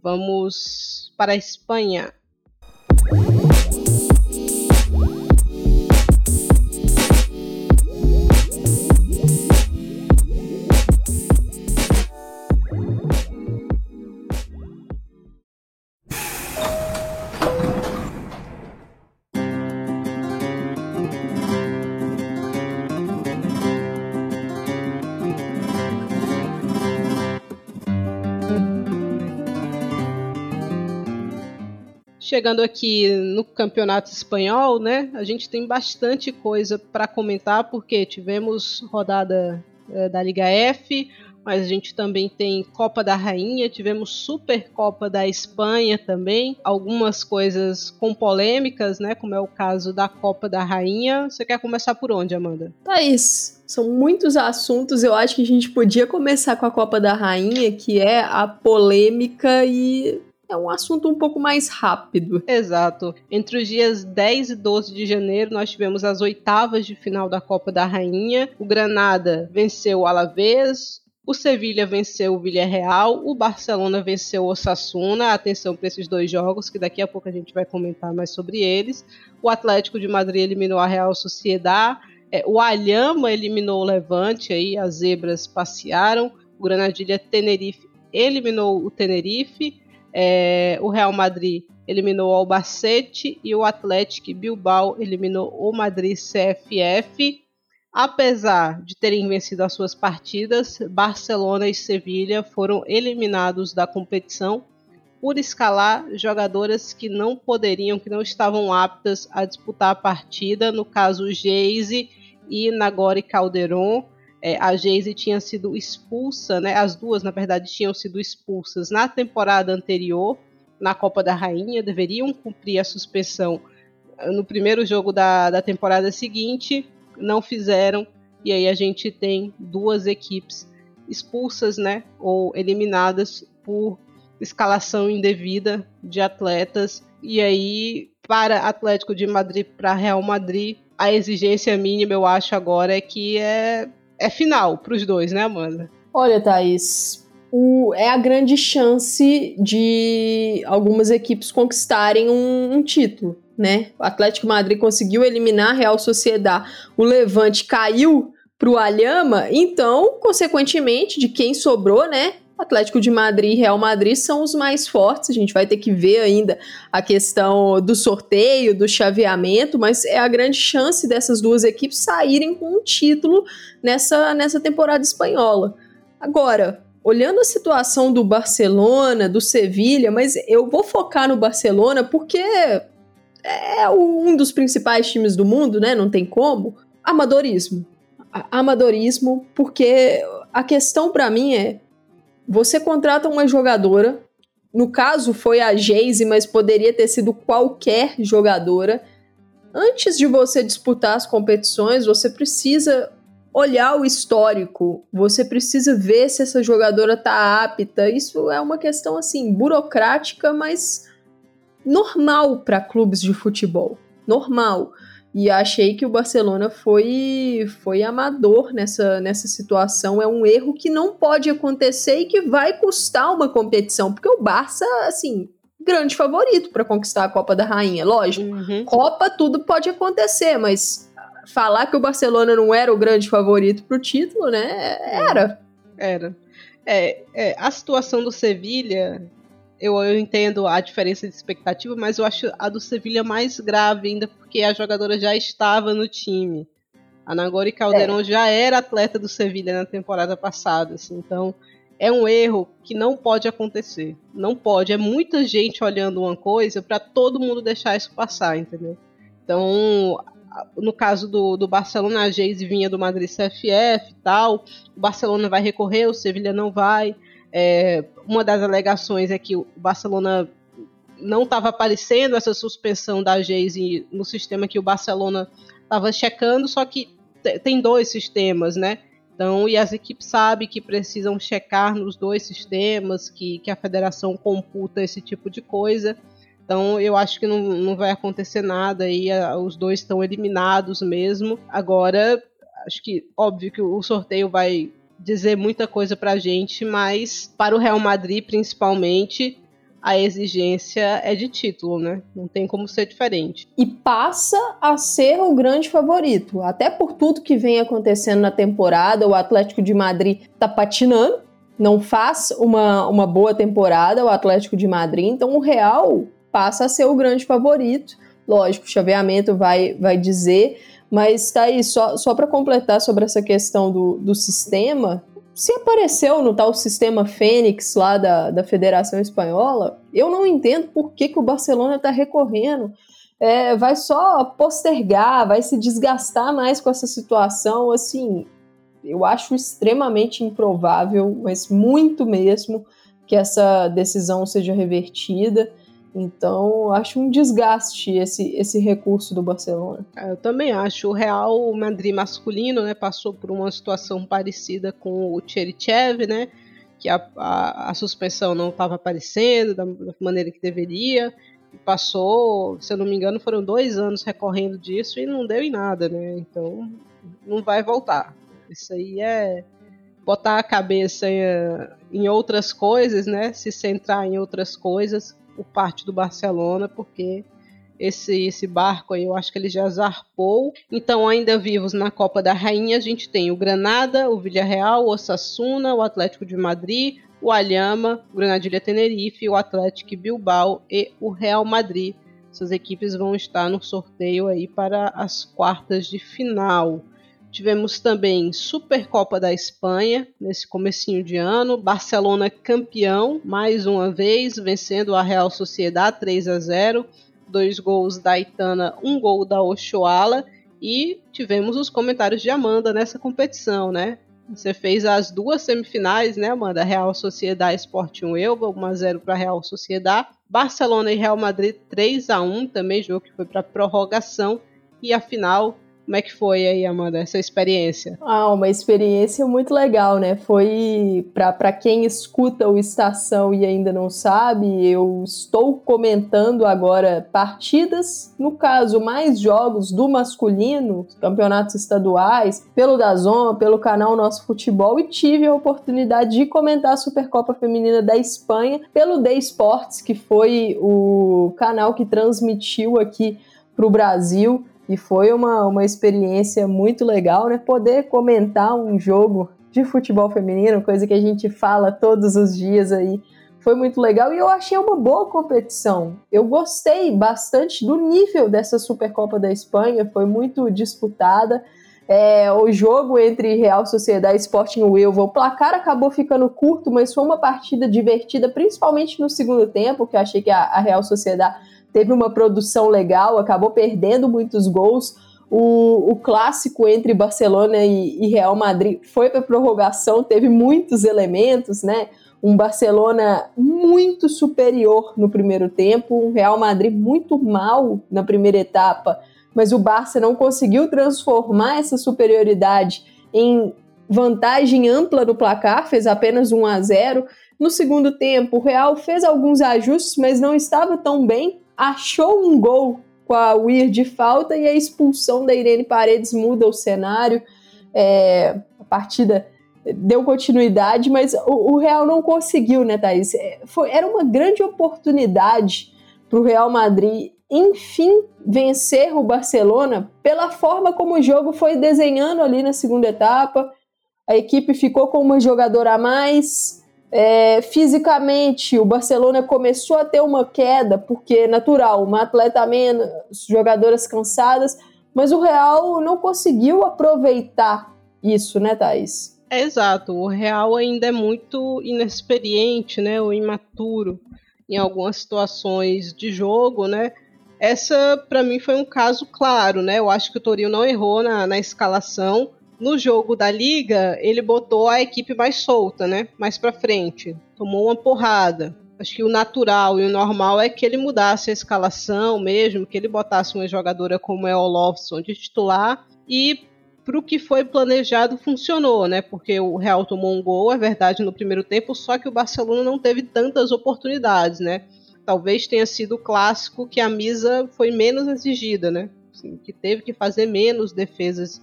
A: Vamos para a Espanha. Chegando aqui no Campeonato Espanhol, né? A gente tem bastante coisa para comentar porque tivemos rodada é, da Liga F, mas a gente também tem Copa da Rainha, tivemos Supercopa da Espanha também, algumas coisas com polêmicas, né? Como é o caso da Copa da Rainha. Você quer começar por onde, Amanda?
B: Thaís, são muitos assuntos. Eu acho que a gente podia começar com a Copa da Rainha, que é a polêmica e é um assunto um pouco mais rápido.
A: Exato. Entre os dias 10 e 12 de janeiro, nós tivemos as oitavas de final da Copa da Rainha. O Granada venceu o Alavés, o Sevilha venceu o Villarreal, o Barcelona venceu o Osasuna. Atenção para esses dois jogos, que daqui a pouco a gente vai comentar mais sobre eles. O Atlético de Madrid eliminou a Real Sociedad. É, o Alhama eliminou o Levante, aí as zebras passearam. O Granadilha Tenerife eliminou o Tenerife. É, o Real Madrid eliminou o Albacete e o Atlético Bilbao eliminou o Madrid CFF. Apesar de terem vencido as suas partidas, Barcelona e Sevilha foram eliminados da competição por escalar jogadoras que não poderiam, que não estavam aptas a disputar a partida, no caso Geise e Nagore Calderon. É, a Geise tinha sido expulsa, né? As duas, na verdade, tinham sido expulsas na temporada anterior, na Copa da Rainha, deveriam cumprir a suspensão eh, no primeiro jogo da, da temporada seguinte, não fizeram, e aí a gente tem duas equipes expulsas, né? Ou eliminadas por escalação indevida de atletas. E aí, para Atlético de Madrid, para Real Madrid, a exigência mínima, eu acho agora, é que é é final para os dois, né, Amanda?
B: Olha, Thaís, o, é a grande chance de algumas equipes conquistarem um, um título, né? O Atlético Madrid conseguiu eliminar a Real Sociedade, o Levante caiu para o Alhama, então, consequentemente, de quem sobrou, né? Atlético de Madrid e Real Madrid são os mais fortes. A gente vai ter que ver ainda a questão do sorteio, do chaveamento, mas é a grande chance dessas duas equipes saírem com um título nessa, nessa temporada espanhola. Agora, olhando a situação do Barcelona, do Sevilha, mas eu vou focar no Barcelona porque é um dos principais times do mundo, né? Não tem como. Amadorismo. Amadorismo, porque a questão para mim é você contrata uma jogadora, no caso foi a Geise, mas poderia ter sido qualquer jogadora. Antes de você disputar as competições, você precisa olhar o histórico, você precisa ver se essa jogadora está apta. Isso é uma questão assim burocrática, mas normal para clubes de futebol. Normal. E achei que o Barcelona foi foi amador nessa, nessa situação. É um erro que não pode acontecer e que vai custar uma competição, porque o Barça, assim, grande favorito para conquistar a Copa da Rainha, lógico. Uhum. Copa tudo pode acontecer, mas falar que o Barcelona não era o grande favorito para o título, né? Era.
A: Era. É, é, a situação do Sevilha eu, eu entendo a diferença de expectativa, mas eu acho a do Sevilha mais grave ainda, porque a jogadora já estava no time. A Nagori Calderon é. já era atleta do Sevilha na temporada passada, assim, então é um erro que não pode acontecer. Não pode. É muita gente olhando uma coisa para todo mundo deixar isso passar, entendeu? Então, no caso do, do Barcelona, a Geise vinha do Madrid CFF e tal. O Barcelona vai recorrer, o Sevilha não vai. É, uma das alegações é que o Barcelona não estava aparecendo essa suspensão da Geise no sistema que o Barcelona estava checando, só que tem dois sistemas, né? Então, e as equipes sabem que precisam checar nos dois sistemas, que, que a federação computa esse tipo de coisa. Então, eu acho que não, não vai acontecer nada aí, os dois estão eliminados mesmo. Agora, acho que, óbvio que o sorteio vai dizer muita coisa pra gente, mas para o Real Madrid, principalmente, a exigência é de título, né? Não tem como ser diferente.
B: E passa a ser o grande favorito. Até por tudo que vem acontecendo na temporada, o Atlético de Madrid tá patinando, não faz uma, uma boa temporada, o Atlético de Madrid, então o Real passa a ser o grande favorito. Lógico, o chaveamento vai, vai dizer, mas tá aí, só, só para completar sobre essa questão do, do sistema, se apareceu no tal sistema Fênix lá da, da Federação Espanhola, eu não entendo por que, que o Barcelona está recorrendo. É, vai só postergar, vai se desgastar mais com essa situação. Assim, eu acho extremamente improvável, mas muito mesmo, que essa decisão seja revertida. Então, acho um desgaste esse, esse recurso do Barcelona.
A: É, eu também acho. O Real Madrid masculino né, passou por uma situação parecida com o Cherichev, né? Que a, a, a suspensão não estava aparecendo da, da, maneira que deveria. Passou, se eu não me engano, foram dois anos recorrendo disso e não deu em nada, né? Então, não vai voltar. Isso aí é botar a cabeça em, em outras coisas, né? Se centrar em outras coisas por parte do Barcelona, porque esse, esse barco aí eu acho que ele já zarpou. Então, ainda vivos na Copa da Rainha, a gente tem o Granada, o Villarreal, o Osasuna, o Atlético de Madrid, o Alhama, o Granadilha Tenerife, o Atlético Bilbao e o Real Madrid. Essas equipes vão estar no sorteio aí para as quartas de final. Tivemos também Supercopa da Espanha nesse comecinho de ano, Barcelona campeão mais uma vez, vencendo a Real Sociedade 3 a 0, dois gols da Itana, um gol da Ochoala e tivemos os comentários de Amanda nessa competição, né? Você fez as duas semifinais, né, Amanda? Real Sociedade Elba, 1 a 0 para Real Sociedade, Barcelona e Real Madrid 3 a 1, também jogo que foi para prorrogação. E a final como é que foi aí, Amanda, essa experiência?
B: Ah, uma experiência muito legal, né? Foi para quem escuta o Estação e ainda não sabe, eu estou comentando agora partidas, no caso, mais jogos do masculino, campeonatos estaduais, pelo Dazon, pelo canal Nosso Futebol e tive a oportunidade de comentar a Supercopa Feminina da Espanha pelo The Sports, que foi o canal que transmitiu aqui para o Brasil e foi uma, uma experiência muito legal, né? Poder comentar um jogo de futebol feminino, coisa que a gente fala todos os dias aí. Foi muito legal e eu achei uma boa competição. Eu gostei bastante do nível dessa Supercopa da Espanha, foi muito disputada. É, o jogo entre Real Sociedade e Sporting Huelva, o placar acabou ficando curto, mas foi uma partida divertida, principalmente no segundo tempo, que eu achei que a, a Real Sociedade teve uma produção legal, acabou perdendo muitos gols. O, o clássico entre Barcelona e, e Real Madrid foi para prorrogação, teve muitos elementos, né? Um Barcelona muito superior no primeiro tempo, um Real Madrid muito mal na primeira etapa, mas o Barça não conseguiu transformar essa superioridade em vantagem ampla no placar, fez apenas 1 a 0. No segundo tempo, o Real fez alguns ajustes, mas não estava tão bem achou um gol com a Weir de falta e a expulsão da Irene Paredes muda o cenário. É, a partida deu continuidade, mas o, o, Real não conseguiu, né, Thaís? É, foi, era uma grande oportunidade para o Real Madrid, enfim, vencer o Barcelona pela forma como o jogo foi desenhando ali na segunda etapa. A equipe ficou com uma jogadora a mais, É, fisicamente, o Barcelona começou a ter uma queda, porque é natural, uma atleta menos, jogadoras cansadas, mas o Real não conseguiu aproveitar isso, né, Thaís?
A: É, exato, o Real ainda é muito inexperiente, né, ou imaturo em algumas situações de jogo, né? Essa, para mim, foi um caso claro, né? Eu acho que o Torino não errou na, na escalação. No jogo da Liga, ele botou a equipe mais solta, né? Mais para frente. Tomou uma porrada. Acho que o natural e o normal é que ele mudasse a escalação mesmo, que ele botasse uma jogadora como é o Lofson de titular e para o que foi planejado funcionou, né? Porque o Real tomou um gol, é verdade, no primeiro tempo, só que o Barcelona não teve tantas oportunidades, né? Talvez tenha sido o clássico que a Misa foi menos exigida, né? Assim, que teve que fazer menos defesas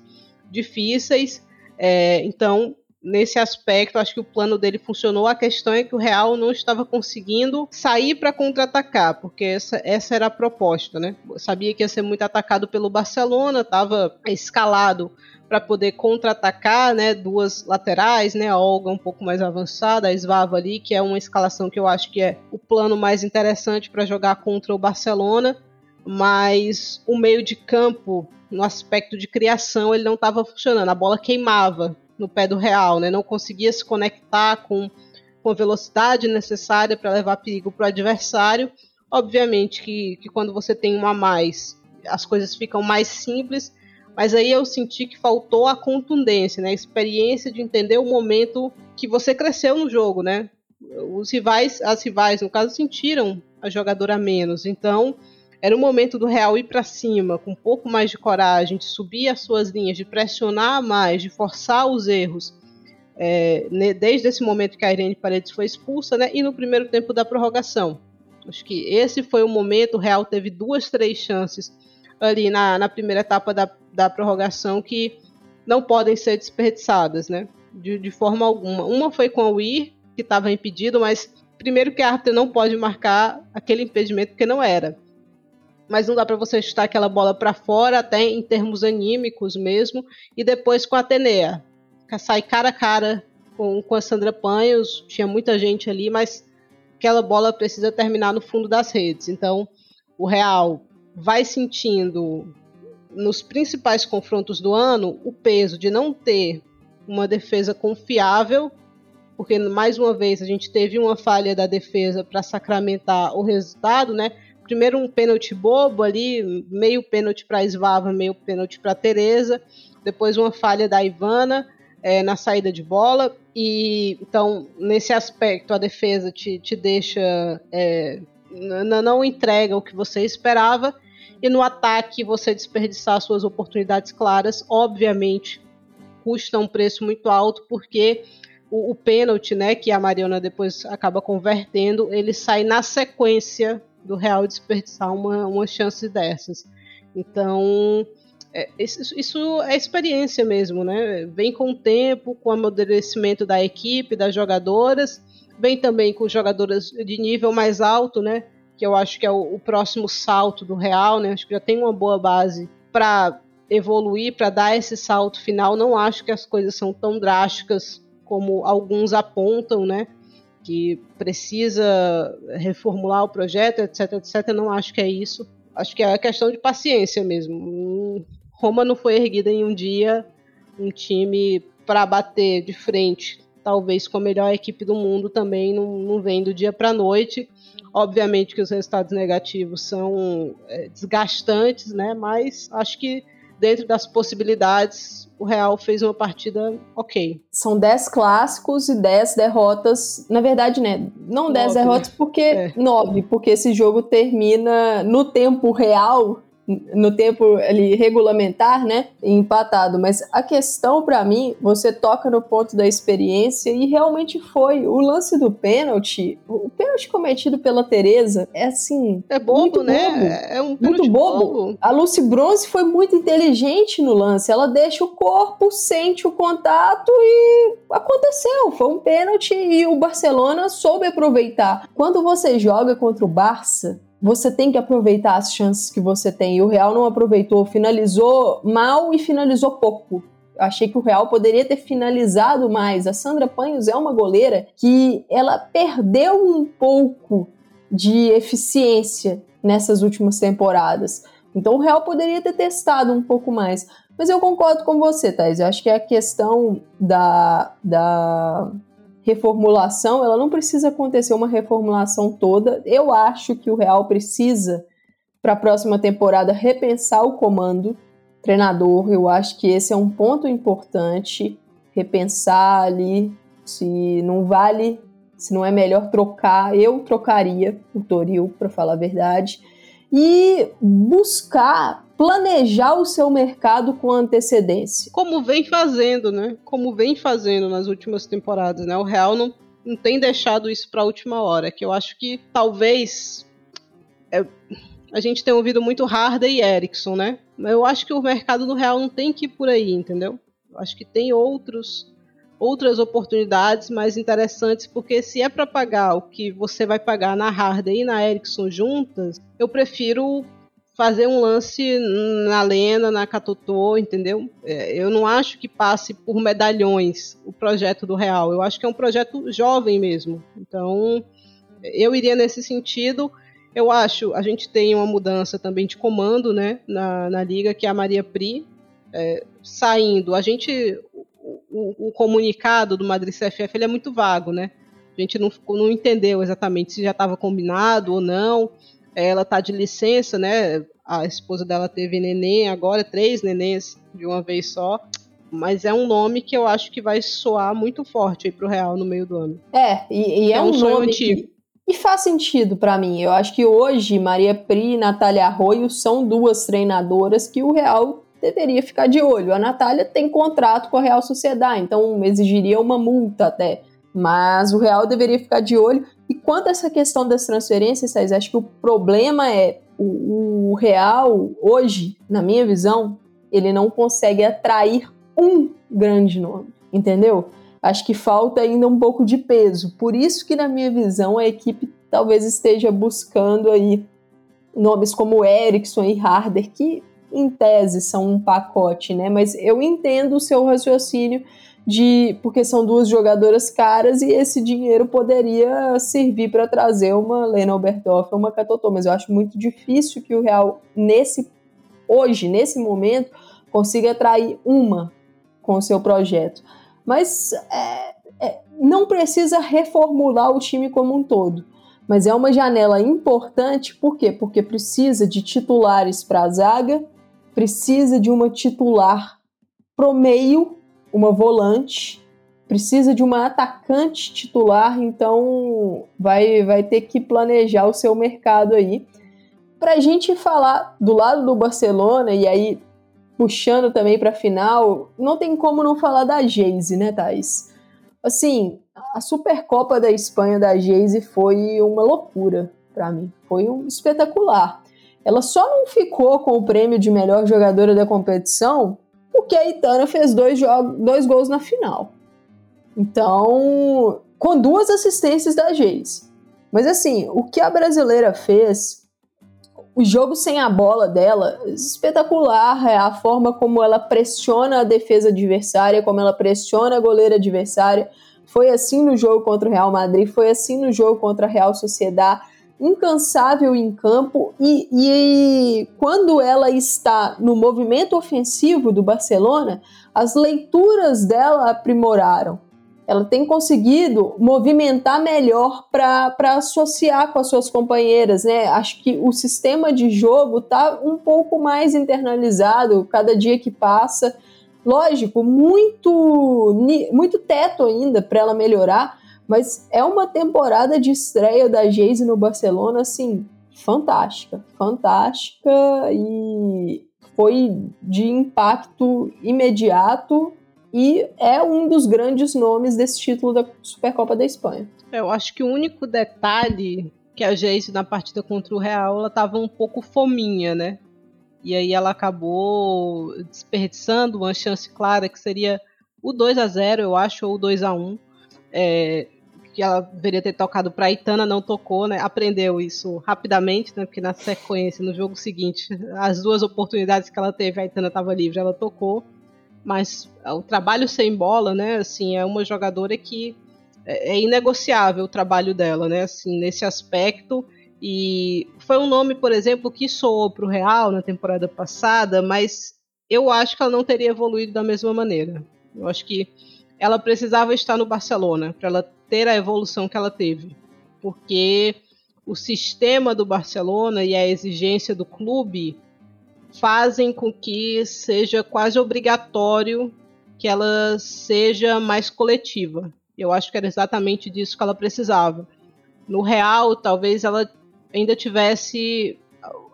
A: difíceis. É, então, nesse aspecto, acho que o plano dele funcionou. A questão é que o Real não estava conseguindo sair para contra-atacar, porque essa, essa era a proposta, né? sabia que ia ser muito atacado pelo Barcelona, estava escalado para poder contra-atacar, né? Duas laterais, né? A Olga um pouco mais avançada, a Svava ali, que é uma escalação que eu acho que é o plano mais interessante para jogar contra o Barcelona. Mas o meio de campo, no aspecto de criação, ele não estava funcionando. A bola queimava no pé do Real, né? Não conseguia se conectar com, com a velocidade necessária para levar perigo para o adversário. Obviamente que, que quando você tem uma a mais, as coisas ficam mais simples, mas aí eu senti que faltou a contundência, né? A experiência de entender o momento que você cresceu no jogo, né? Os rivais, as rivais, no caso, sentiram a jogadora menos. Então, era o momento do Real ir para cima, com um pouco mais de coragem, de subir as suas linhas, de pressionar mais, de forçar os erros. É, desde esse momento que a Irene Paredes foi expulsa, né? E no primeiro tempo da prorrogação. Acho que esse foi o momento. O Real teve duas, três chances ali na, na primeira etapa da, da prorrogação que não podem ser desperdiçadas, né? De, de forma alguma. Uma foi com o Ir, que estava impedido, mas primeiro que a árbitra não pode marcar aquele impedimento porque não era. Mas não dá para você chutar aquela bola para fora, até em termos anímicos mesmo. E depois com a Atenea, sai cara a cara com, com a Sandra Panhos. Tinha muita gente ali, mas aquela bola precisa terminar no fundo das redes. Então, o Real vai sentindo nos principais confrontos do ano o peso de não ter uma defesa confiável, porque mais uma vez a gente teve uma falha da defesa para sacramentar o resultado, né? Primeiro um pênalti bobo ali, meio pênalti para Svava, meio pênalti para Teresa, depois uma falha da Ivana é, na saída de bola. E então nesse aspecto a defesa te, te deixa é, não entrega o que você esperava. E no ataque você desperdiçar suas oportunidades claras, obviamente custa um preço muito alto, porque o, o pênalti, né, que a Mariana depois acaba convertendo, ele sai na sequência do Real desperdiçar uma, uma chance dessas. Então, é, isso, isso, é experiência mesmo, né? Vem com o tempo, com o amadurecimento da equipe, das jogadoras, vem também com jogadoras de nível mais alto, né? que eu acho que é o, o próximo salto do Real, né? Acho que já tem uma boa base para evoluir, para dar esse salto final. Não acho que as coisas são tão drásticas como alguns apontam, né? Que precisa reformular o projeto, etc, etc. Não acho que é isso. Acho que é questão de paciência mesmo. Roma não foi erguida em um dia, um time para bater de frente, talvez com a melhor equipe do mundo também não, não vem do dia para noite. Obviamente que os resultados negativos são é, desgastantes, né? Mas acho que dentro das possibilidades, o Real fez uma partida ok.
B: São 10 clássicos e 10 derrotas. Na verdade, né? Não 10 derrotas, porque. 9, é. porque esse jogo termina no tempo real no tempo ali regulamentar, né, empatado, mas a questão para mim, você toca no ponto da experiência e realmente foi o lance do pênalti, o pênalti cometido pela Teresa é assim,
A: é bobo, né?
B: Bobo,
A: é um
B: muito bobo. bobo. A Lucy Bronze foi muito inteligente no lance, ela deixa o corpo, sente o contato e aconteceu, foi um pênalti e o Barcelona soube aproveitar. Quando você joga contra o Barça, você tem que aproveitar as chances que você tem. E o Real não aproveitou, finalizou mal e finalizou pouco. achei que o Real poderia ter finalizado mais. A Sandra Panhos é uma goleira que ela perdeu um pouco de eficiência nessas últimas temporadas. Então o Real poderia ter testado um pouco mais. Mas eu concordo com você, Thais. Eu acho que a questão da, da reformulação, ela não precisa acontecer uma reformulação toda. Eu acho que o Real precisa, para a próxima temporada, repensar o comando treinador. Eu acho que esse é um ponto importante. Repensar ali se não vale, se não é melhor trocar. Eu trocaria o Toril, para falar a verdade. E buscar planejar o seu mercado com antecedência.
A: Como vem fazendo, né? Como vem fazendo nas últimas temporadas, né? O Real não, não tem deixado isso para a última hora, que eu acho que talvez é, a gente tem ouvido muito Harden e Erickson, né? Eu acho que o mercado do Real não tem que ir por aí, entendeu? Eu acho que tem outros outras oportunidades mais interessantes, porque se é para pagar o que você vai pagar na Harden e na Ericsson juntas, eu prefiro fazer um lance na Lena, na Catotô, entendeu? É, eu não acho que passe por medalhões o projeto do Real. Eu acho que é um projeto jovem mesmo. Então, eu iria nesse sentido. Eu acho, a gente tem uma mudança também de comando, né, na, na liga, que é a Maria Pri é, saindo. A gente, o, o, comunicado do Madrid CFF ele é muito vago, né? A gente não, não entendeu exatamente se já estava combinado ou não. Ela tá de licença, né? A esposa dela teve neném agora, três nenéns de uma vez só. Mas é um nome que eu acho que vai soar muito forte aí pro Real no meio do ano.
B: É, e, e é, é, um, um nome antigo. Que, e faz sentido para mim. Eu acho que hoje Maria Pri e Natália Arroio são duas treinadoras que o Real deveria ficar de olho. A Natália tem contrato com a Real Sociedade, então exigiria uma multa até. Mas o Real deveria ficar de olho. E quanto a essa questão das transferências, Thais, acho que o problema é o, o Real, hoje, na minha visão, ele não consegue atrair um grande nome, entendeu? Acho que falta ainda um pouco de peso. Por isso que, na minha visão, a equipe talvez esteja buscando aí nomes como Erickson e Harder, que em tese são um pacote, né? Mas eu entendo o seu raciocínio de porque são duas jogadoras caras e esse dinheiro poderia servir para trazer uma Lena Oberdoff ou uma Catotô, mas eu acho muito difícil que o Real nesse hoje, nesse momento, consiga atrair uma com o seu projeto. Mas é, é, não precisa reformular o time como um todo. Mas é uma janela importante, por quê? Porque precisa de titulares para a zaga, precisa de uma titular pro meio uma volante, precisa de uma atacante titular, então vai, vai ter que planejar o seu mercado aí. Para a gente falar do lado do Barcelona, e aí puxando também para a final, não tem como não falar da Geise, né, Thais? Assim, a Supercopa da Espanha da Geise foi uma loucura para mim, foi um espetacular. Ela só não ficou com o prêmio de melhor jogadora da competição porque a Itana fez dois, dois gols na final. Então, com duas assistências da Geise. Mas assim, o que a brasileira fez, o jogo sem a bola dela, espetacular. É a forma como ela pressiona a defesa adversária, como ela pressiona a goleira adversária. Foi assim no jogo contra o Real Madrid, foi assim no jogo contra a Real Sociedade incansável em campo e, e quando ela está no movimento ofensivo do Barcelona, as leituras dela aprimoraram. Ela tem conseguido movimentar melhor para associar com as suas companheiras, né? Acho que o sistema de jogo está um pouco mais internalizado cada dia que passa. Lógico, muito, muito teto ainda para ela melhorar, mas é uma temporada de estreia da Geise no Barcelona, assim, fantástica. Fantástica e foi de impacto imediato e é um dos grandes nomes desse título da Supercopa da Espanha.
A: Eu acho que o único detalhe que a Geise na partida contra o Real, ela tava um pouco fominha, né? E aí ela acabou desperdiçando uma chance clara que seria o 2 a 0 eu acho, ou o 2 a 1 é, que ela deveria ter tocado para Itana, não tocou, né? Aprendeu isso rapidamente, né? Porque na sequência, no jogo seguinte, as duas oportunidades que ela teve, a Itana estava livre, ela tocou. mas o trabalho sem bola, né, assim, é uma jogadora que é, é inegociável o trabalho dela, né, assim, nesse aspecto. E foi um nome, por exemplo, que soou para o Real na temporada passada, mas eu acho que ela não teria evoluído da mesma maneira. Eu acho que ela precisava estar no Barcelona para ela ter a evolução que ela teve, porque o sistema do Barcelona e a exigência do clube fazem com que seja quase obrigatório que ela seja mais coletiva. Eu acho que era exatamente disso que ela precisava. No Real, talvez ela ainda tivesse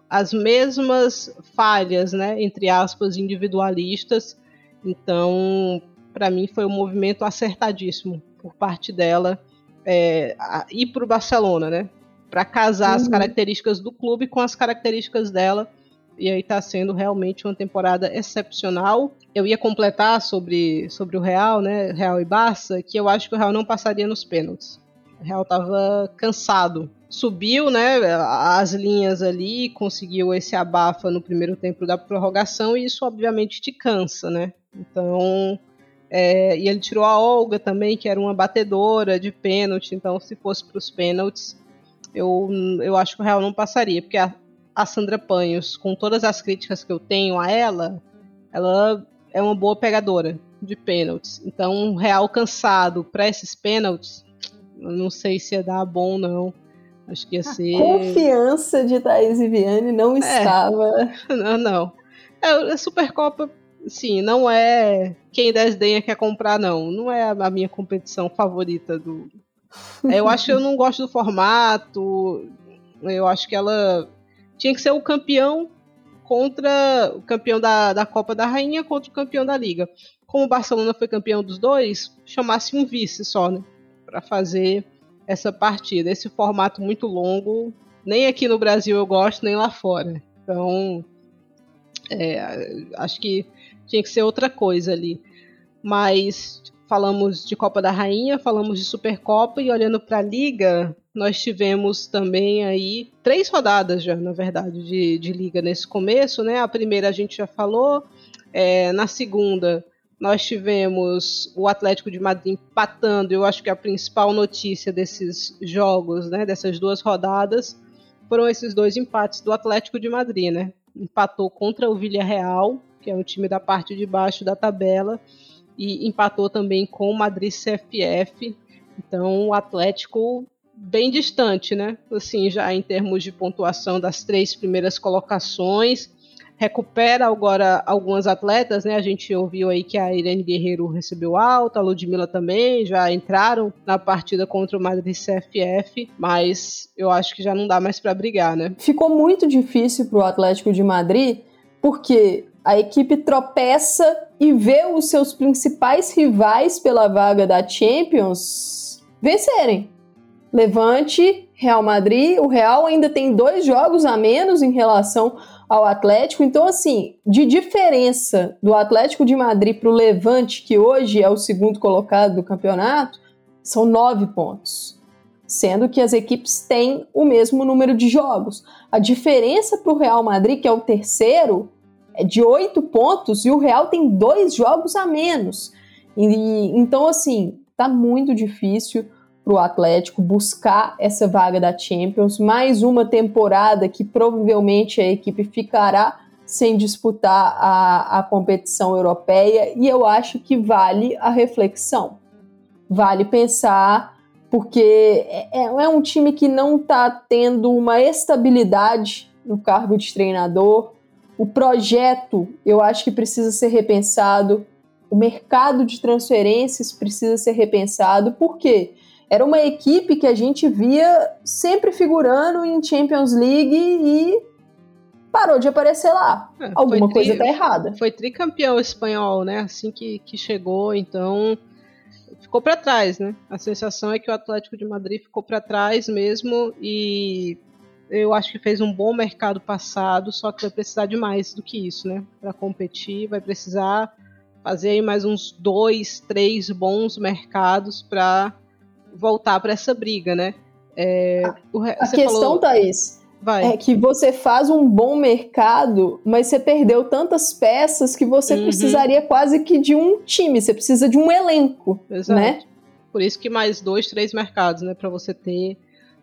A: as mesmas falhas, né, entre aspas, individualistas. Então, para mim, foi um movimento acertadíssimo por parte dela é, ir para o Barcelona, né, para casar uhum. as características do clube com as características dela e aí está sendo realmente uma temporada excepcional. Eu ia completar sobre, sobre o Real, né, Real e Barça, que eu acho que o Real não passaria nos pênaltis. O Real estava cansado. Subiu, né, as linhas ali, conseguiu esse abafa no primeiro tempo da prorrogação e isso obviamente te cansa, né? Então, é, e ele tirou a Olga também, que era uma batedora de pênalti. Então, se fosse para os pênaltis, eu, eu acho que o Real não passaria, porque a, a Sandra Panhos, com todas as críticas que eu tenho a ela, ela é uma boa pegadora de pênaltis. Então, um Real cansado para esses pênaltis, eu não sei se ia dar bom, não. Acho que ia ser.
B: A confiança de Thaís Viviane não é, estava.
A: Não, não. É, a Supercopa, sim, não é quem desdenha quer comprar, não. Não é a minha competição favorita do. É, eu acho que eu não gosto do formato. Eu acho que ela tinha que ser o campeão contra o campeão da, da Copa da Rainha contra o campeão da Liga. Como o Barcelona foi campeão dos dois, chamasse um vice só, né? Para fazer essa partida. Esse formato muito longo, nem aqui no Brasil eu gosto, nem lá fora. Então, é, acho que tinha que ser outra coisa ali. Mas falamos de Copa da Rainha, falamos de Supercopa e olhando para a Liga, nós tivemos também aí três rodadas já, na verdade, de, de liga nesse começo, né? A primeira a gente já falou, é, na segunda nós tivemos o Atlético de Madrid empatando. Eu acho que a principal notícia desses jogos, né, dessas duas rodadas, foram esses dois empates do Atlético de Madrid, né? Empatou contra o Villarreal, que é um time da parte de baixo da tabela, e empatou também com o Madrid CFF. Então, o Atlético bem distante, né? Assim, já em termos de pontuação das três primeiras colocações. Recupera agora algumas atletas, né? A gente ouviu aí que a Irene Guerreiro recebeu alta, a Ludmilla também, já entraram na partida contra o Madrid CFF, mas eu acho que já não dá mais para brigar, né?
B: Ficou muito difícil para o Atlético de Madrid, porque a equipe tropeça e vê os seus principais rivais pela vaga da Champions vencerem. Levante, Real Madrid. O Real ainda tem dois jogos a menos em relação ao Atlético. Então, assim, de diferença do Atlético de Madrid para o Levante, que hoje é o segundo colocado do campeonato, são nove pontos. Sendo que as equipes têm o mesmo número de jogos. A diferença para o Real Madrid, que é o terceiro, é de oito pontos e o Real tem dois jogos a menos. E, então, assim, tá muito difícil para o Atlético buscar essa vaga da Champions, mais uma temporada que provavelmente a equipe ficará sem disputar a, a competição europeia, e eu acho que vale a reflexão. Vale pensar, porque é, é, é um time que não está tendo uma estabilidade no cargo de treinador. O projeto, eu acho que precisa ser repensado. O mercado de transferências precisa ser repensado. Por quê? Era uma equipe que a gente via sempre figurando em Champions League e parou de aparecer lá. É, Alguma tri, coisa tá errada.
A: Foi tricampeão espanhol, né? Assim que, que chegou, então ficou para trás, né? A sensação é que o Atlético de Madrid ficou para trás mesmo e eu acho que fez um bom mercado passado, só que vai precisar de mais do que isso, né? Para competir, vai precisar fazer aí mais uns dois, três bons mercados para voltar para essa briga, né?
B: É, a, a questão, falou... Thaís,
A: Vai.
B: É que você faz um bom mercado, mas você perdeu tantas peças que você uhum. precisaria quase que de um time, você precisa de um elenco, Exato. né?
A: Por isso que mais dois, três mercados, né, para você ter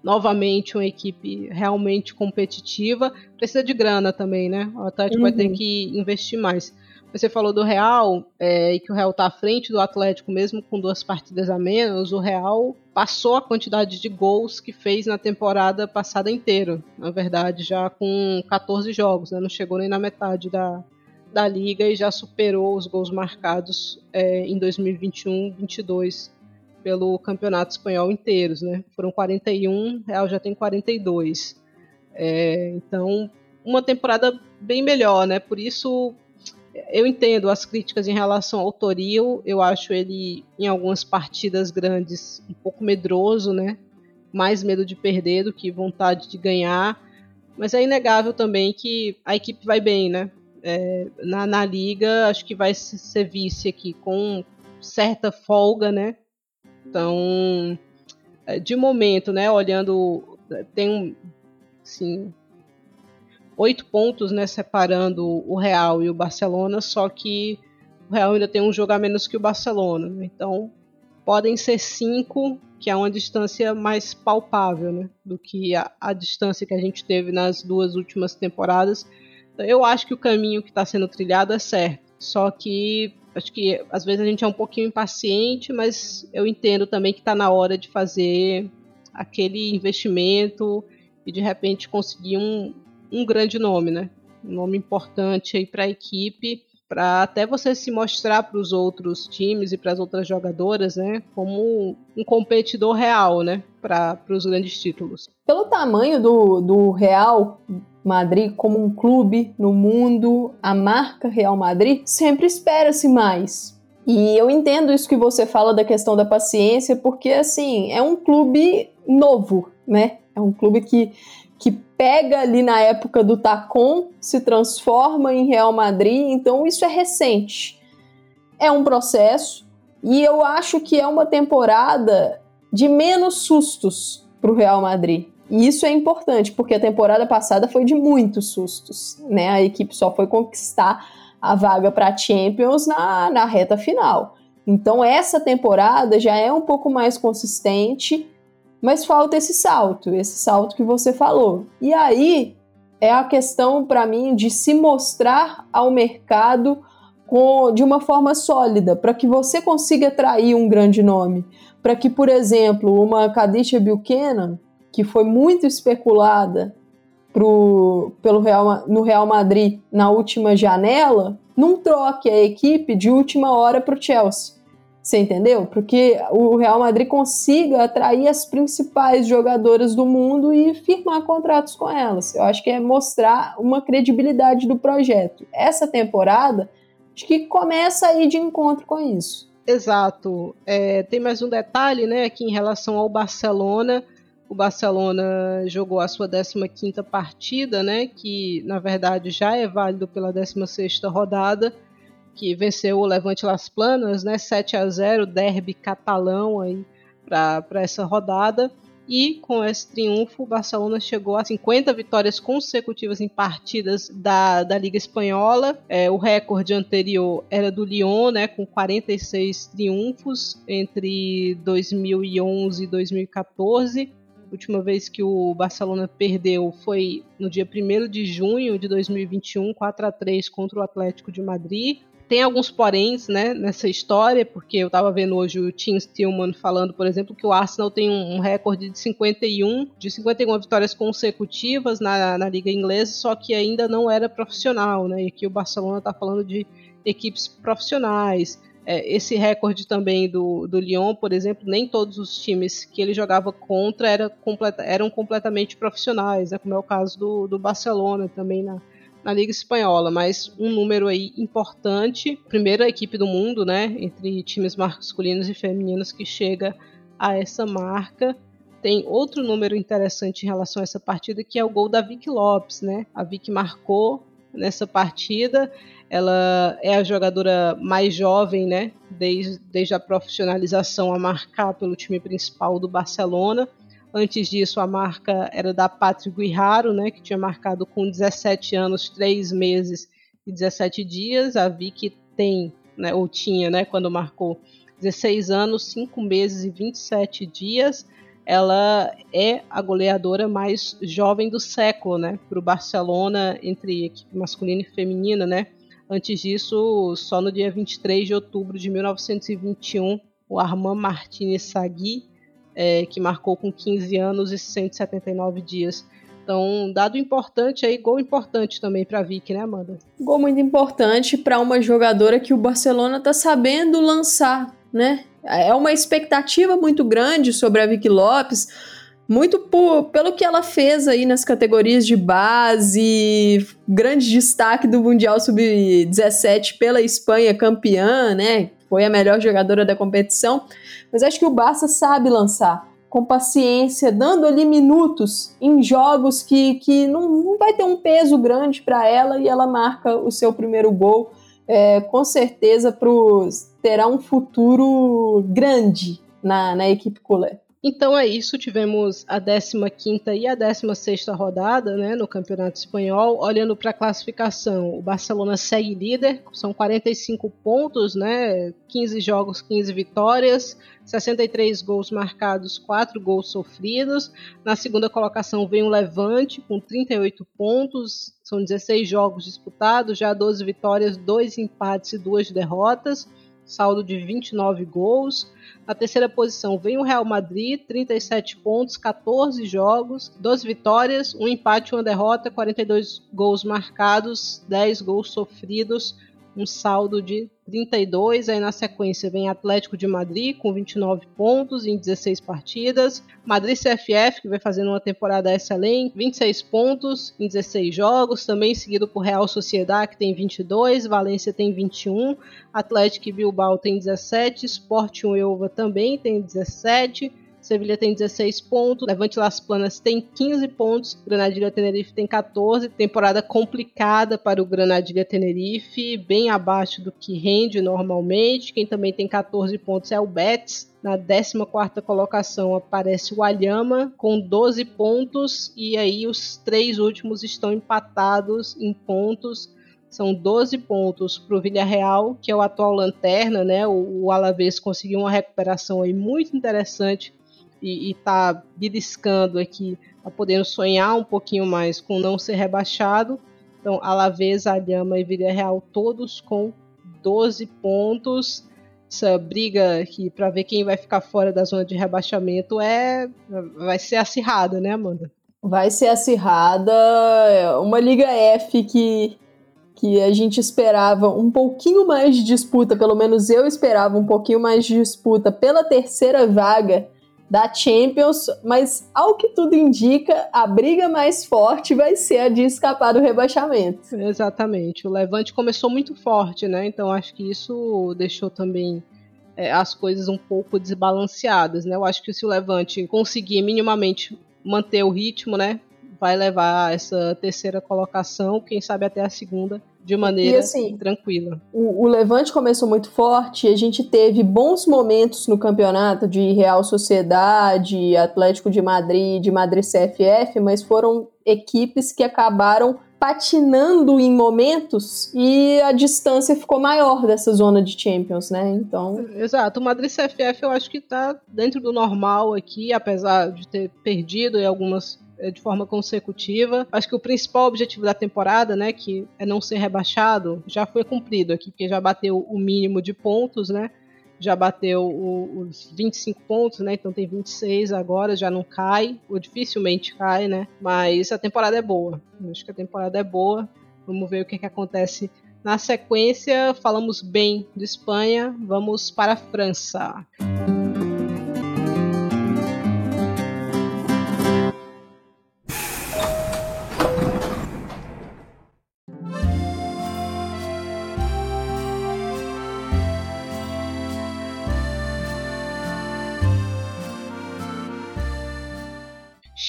A: novamente uma equipe realmente competitiva. Precisa de grana também, né? O Atlético uhum. vai ter uhum. que investir mais. Você falou do Real é, e que o Real está à frente do Atlético mesmo com duas partidas a menos. O Real passou a quantidade de gols que fez na temporada passada inteira. Na verdade, já com 14 jogos, né? não chegou nem na metade da, da liga e já superou os gols marcados é, em 2021-22 pelo campeonato espanhol inteiros, né? Foram 41, Real já tem 42. É, então, uma temporada bem melhor, né? Por isso eu entendo as críticas em relação ao Toril, eu acho ele em algumas partidas grandes um pouco medroso, né? Mais medo de perder do que vontade de ganhar. Mas é inegável também que a equipe vai bem, né? É, na, na liga, acho que vai ser vice aqui com certa folga, né? Então, é, de momento, né? Olhando, tem um, assim, oito pontos, né, separando o Real e o Barcelona, só que o Real ainda tem um jogo a menos que o Barcelona. Então, podem ser cinco, que é uma distância mais palpável né, do que a, a distância que a gente teve nas duas últimas temporadas. Então, eu acho que o caminho que está sendo trilhado é certo. Só que acho que às vezes a gente é um pouquinho impaciente, mas eu entendo também que está na hora de fazer aquele investimento e de repente conseguir um, um grande nome, né? Um nome importante aí para a equipe, para até você se mostrar para os outros times e para as outras jogadoras, né? Como um competidor real, né? Para os grandes títulos.
B: Pelo tamanho do, do Real Madrid como um clube no mundo, a marca Real Madrid, sempre espera-se mais. E eu entendo isso que você fala da questão da paciência, porque assim, é um clube novo, né? É um clube que, que pega ali na época do Tacon, se transforma em Real Madrid, então isso é recente. É um processo e eu acho que é uma temporada de menos sustos para o Real Madrid. E isso é importante, porque a temporada passada foi de muitos sustos, né? A equipe só foi conquistar a vaga para Champions na, na reta final. Então essa temporada já é um pouco mais consistente mas falta esse salto, esse salto que você falou. E aí é a questão para mim de se mostrar ao mercado com, de uma forma sólida, para que você consiga atrair um grande nome. Para que, por exemplo, uma Kadisha Buchanan, que foi muito especulada pro, pelo Real, no Real Madrid na última janela, não troque a equipe de última hora para o Chelsea. Você entendeu? Porque o Real Madrid consiga atrair as principais jogadoras do mundo e firmar contratos com elas. Eu acho que é mostrar uma credibilidade do projeto. Essa temporada, acho que começa aí de encontro com isso.
A: Exato. É, tem mais um detalhe, né, aqui em relação ao Barcelona. O Barcelona jogou a sua 15ª partida, né, que na verdade já é válido pela 16ª rodada que venceu o Levante Las Planas, né, 7 a 0, derby catalão aí para essa rodada. E com esse triunfo, o Barcelona chegou a 50 vitórias consecutivas em partidas da, da Liga Espanhola. É, o recorde anterior era do Lyon, né, com 46 triunfos entre 2011 e 2014. A última vez que o Barcelona perdeu foi no dia 1 de junho de 2021, 4 a 3 contra o Atlético de Madrid. Tem alguns poréns né, nessa história, porque eu estava vendo hoje o Tim Stillman falando, por exemplo, que o Arsenal tem um, recorde de 51, de 51 vitórias consecutivas na, na Liga Inglesa, só que ainda não era profissional, né? E aqui o Barcelona está falando de equipes profissionais. É, esse recorde também do, do Lyon, por exemplo, nem todos os times que ele jogava contra era completa, eram completamente profissionais, né? como é o caso do, do Barcelona também na, na Liga Espanhola, mas um número aí importante. Primeira equipe do mundo, né, entre times masculinos e femininos que chega a essa marca. Tem outro número interessante em relação a essa partida, que é o gol da Vicky Lopes, né? A Vicky marcou nessa partida. Ela é a jogadora mais jovem, né? Desde, desde a profissionalização a marcar pelo time principal do Barcelona. Antes disso, a marca era da Patrick Guiharo, né, que tinha marcado com 17 anos, 3 meses e 17 dias. A Vicky tem, né, ou tinha, né, quando marcou 16 anos, 5 meses e 27 dias. Ela é a goleadora mais jovem do século, né, para o Barcelona entre equipe masculina e feminina, né. Antes disso, só no dia 23 de outubro de 1921, o Armand Martinez Sagui é, que marcou com 15 anos e 179 dias. Então, dado importante aí, gol importante também para Vicky, né, Amanda?
B: Gol muito importante para uma jogadora que o Barcelona está sabendo lançar, né? É uma expectativa muito grande sobre a Vicky Lopes, muito por, pelo que ela fez aí nas categorias de base, grande destaque do Mundial Sub-17 pela Espanha campeã, né? Foi a melhor jogadora da competição. Mas acho que o Barça sabe lançar com paciência, dando ali minutos em jogos que, que não, não vai ter um peso grande para ela e ela marca o seu primeiro gol. É, com certeza pros, terá um futuro grande na, na equipe culé.
A: Então é isso, tivemos a 15ª e a 16ª rodada né, no Campeonato Espanhol. Olhando para a classificação, o Barcelona segue líder, são 45 pontos, né, 15 jogos, 15 vitórias, 63 gols marcados, 4 gols sofridos. Na segunda colocação vem o Levante com 38 pontos, são 16 jogos disputados, já 12 vitórias, 2 empates e 2 derrotas, saldo de 29 gols. Na terceira posição vem o Real Madrid, 37 pontos, 14 jogos, 12 vitórias, um empate, uma derrota, 42 gols marcados, 10 gols sofridos, um saldo de 32. Aí na sequência vem Atlético de Madrid com 29 pontos em 16 partidas. Madrid CFF, que vai fazendo uma temporada excelente, 26 pontos em 16 jogos. Também seguido por Real Sociedade, que tem 22. Valência tem 21. Atlético Bilbao tem 17. Sporting Uelva também tem 17. Sevilha tem 16 pontos, Levante Las Planas tem 15 pontos, Granadilha Tenerife tem 14. Temporada complicada para o Granadilha Tenerife, bem abaixo do que rende normalmente. Quem também tem 14 pontos é o Betis. Na 14 colocação aparece o Alhama com 12 pontos e aí os três últimos estão empatados em pontos. São 12 pontos para o Villarreal, que é o atual lanterna, né? O, o Alavés conseguiu uma recuperação aí muito interessante e está beliscando aqui, tá podendo sonhar um pouquinho mais com não ser rebaixado. Então, Alavés, Alhama e Vila Real, todos com 12 pontos. Essa briga aqui para ver quem vai ficar fora da zona de rebaixamento é vai ser acirrada, né, Amanda?
B: Vai ser acirrada. Uma Liga F que que a gente esperava um pouquinho mais de disputa, pelo menos eu esperava um pouquinho mais de disputa pela terceira vaga da Champions, mas ao que tudo indica, a briga mais forte vai ser a de escapar do rebaixamento.
A: Exatamente. O Levante começou muito forte, né? Então acho que isso deixou também é, as coisas um pouco desbalanceadas, né? Eu acho que se o Levante conseguir minimamente manter o ritmo, né? Vai levar essa terceira colocação, quem sabe até a segunda, de maneira e, assim, tranquila.
B: O, o, Levante começou muito forte, a gente teve bons momentos no campeonato de Real Sociedade, Atlético de Madrid, de Madrid CFF, mas foram equipes que acabaram patinando em momentos e a distância ficou maior dessa zona de Champions, né? Então.
A: Exato. O Madrid CFF eu acho que tá dentro do normal aqui, apesar de ter perdido em algumas de forma consecutiva. Acho que o principal objetivo da temporada, né, que é não ser rebaixado, já foi cumprido aqui, porque já bateu o mínimo de pontos, né? Já bateu os 25 pontos, né? Então tem 26 agora, já não cai, ou dificilmente cai, né? Mas a temporada é boa. Acho que a temporada é boa. Vamos ver o que, que acontece na sequência. Falamos bem de Espanha, vamos para a França.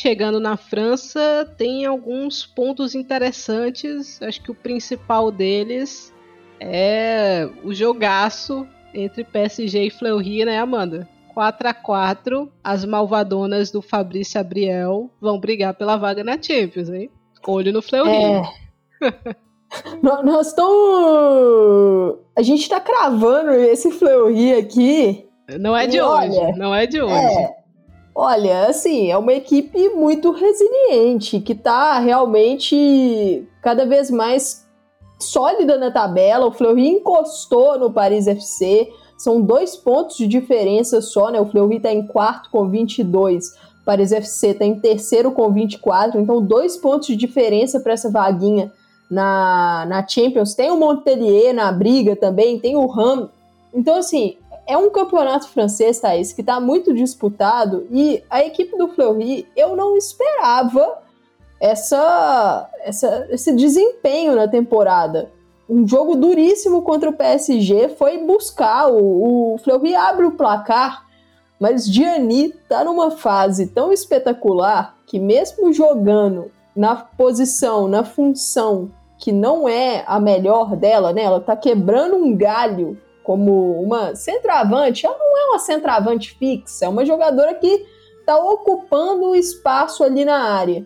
A: Chegando na França, tem alguns pontos interessantes. Acho que o principal deles é o jogaço entre PSG e Fleury, né, Amanda? 4 a 4 as malvadonas do Fabrício Abriel vão brigar pela vaga na Champions, hein? Olho no Fleury. É.
B: Nós estamos. A gente tá cravando esse Fleury aqui.
A: Não é de hoje. Olha, não é de hoje. É,
B: olha, assim, é uma equipe muito resiliente, que tá realmente cada vez mais sólida na tabela. O Fleury encostou no Paris FC. São dois pontos de diferença só, né? O Fleury tá em quarto com 22. O Paris FC tá em terceiro com 24. Então, dois pontos de diferença para essa vaguinha na, na Champions. Tem o Montpellier na briga também, tem o Ram. Então, assim, é um campeonato francês, Thaís, que está muito disputado e a equipe do Fleury, eu não esperava essa, essa, esse desempenho na temporada. Um jogo duríssimo contra o PSG foi buscar, o, o Fleury abre o placar, mas Gianni tá numa fase tão espetacular que mesmo jogando na posição, na função que não é a melhor dela, né? Ela tá quebrando um galho como uma centroavante. Ela não é uma centroavante fixa, é uma jogadora que tá ocupando o espaço ali na área.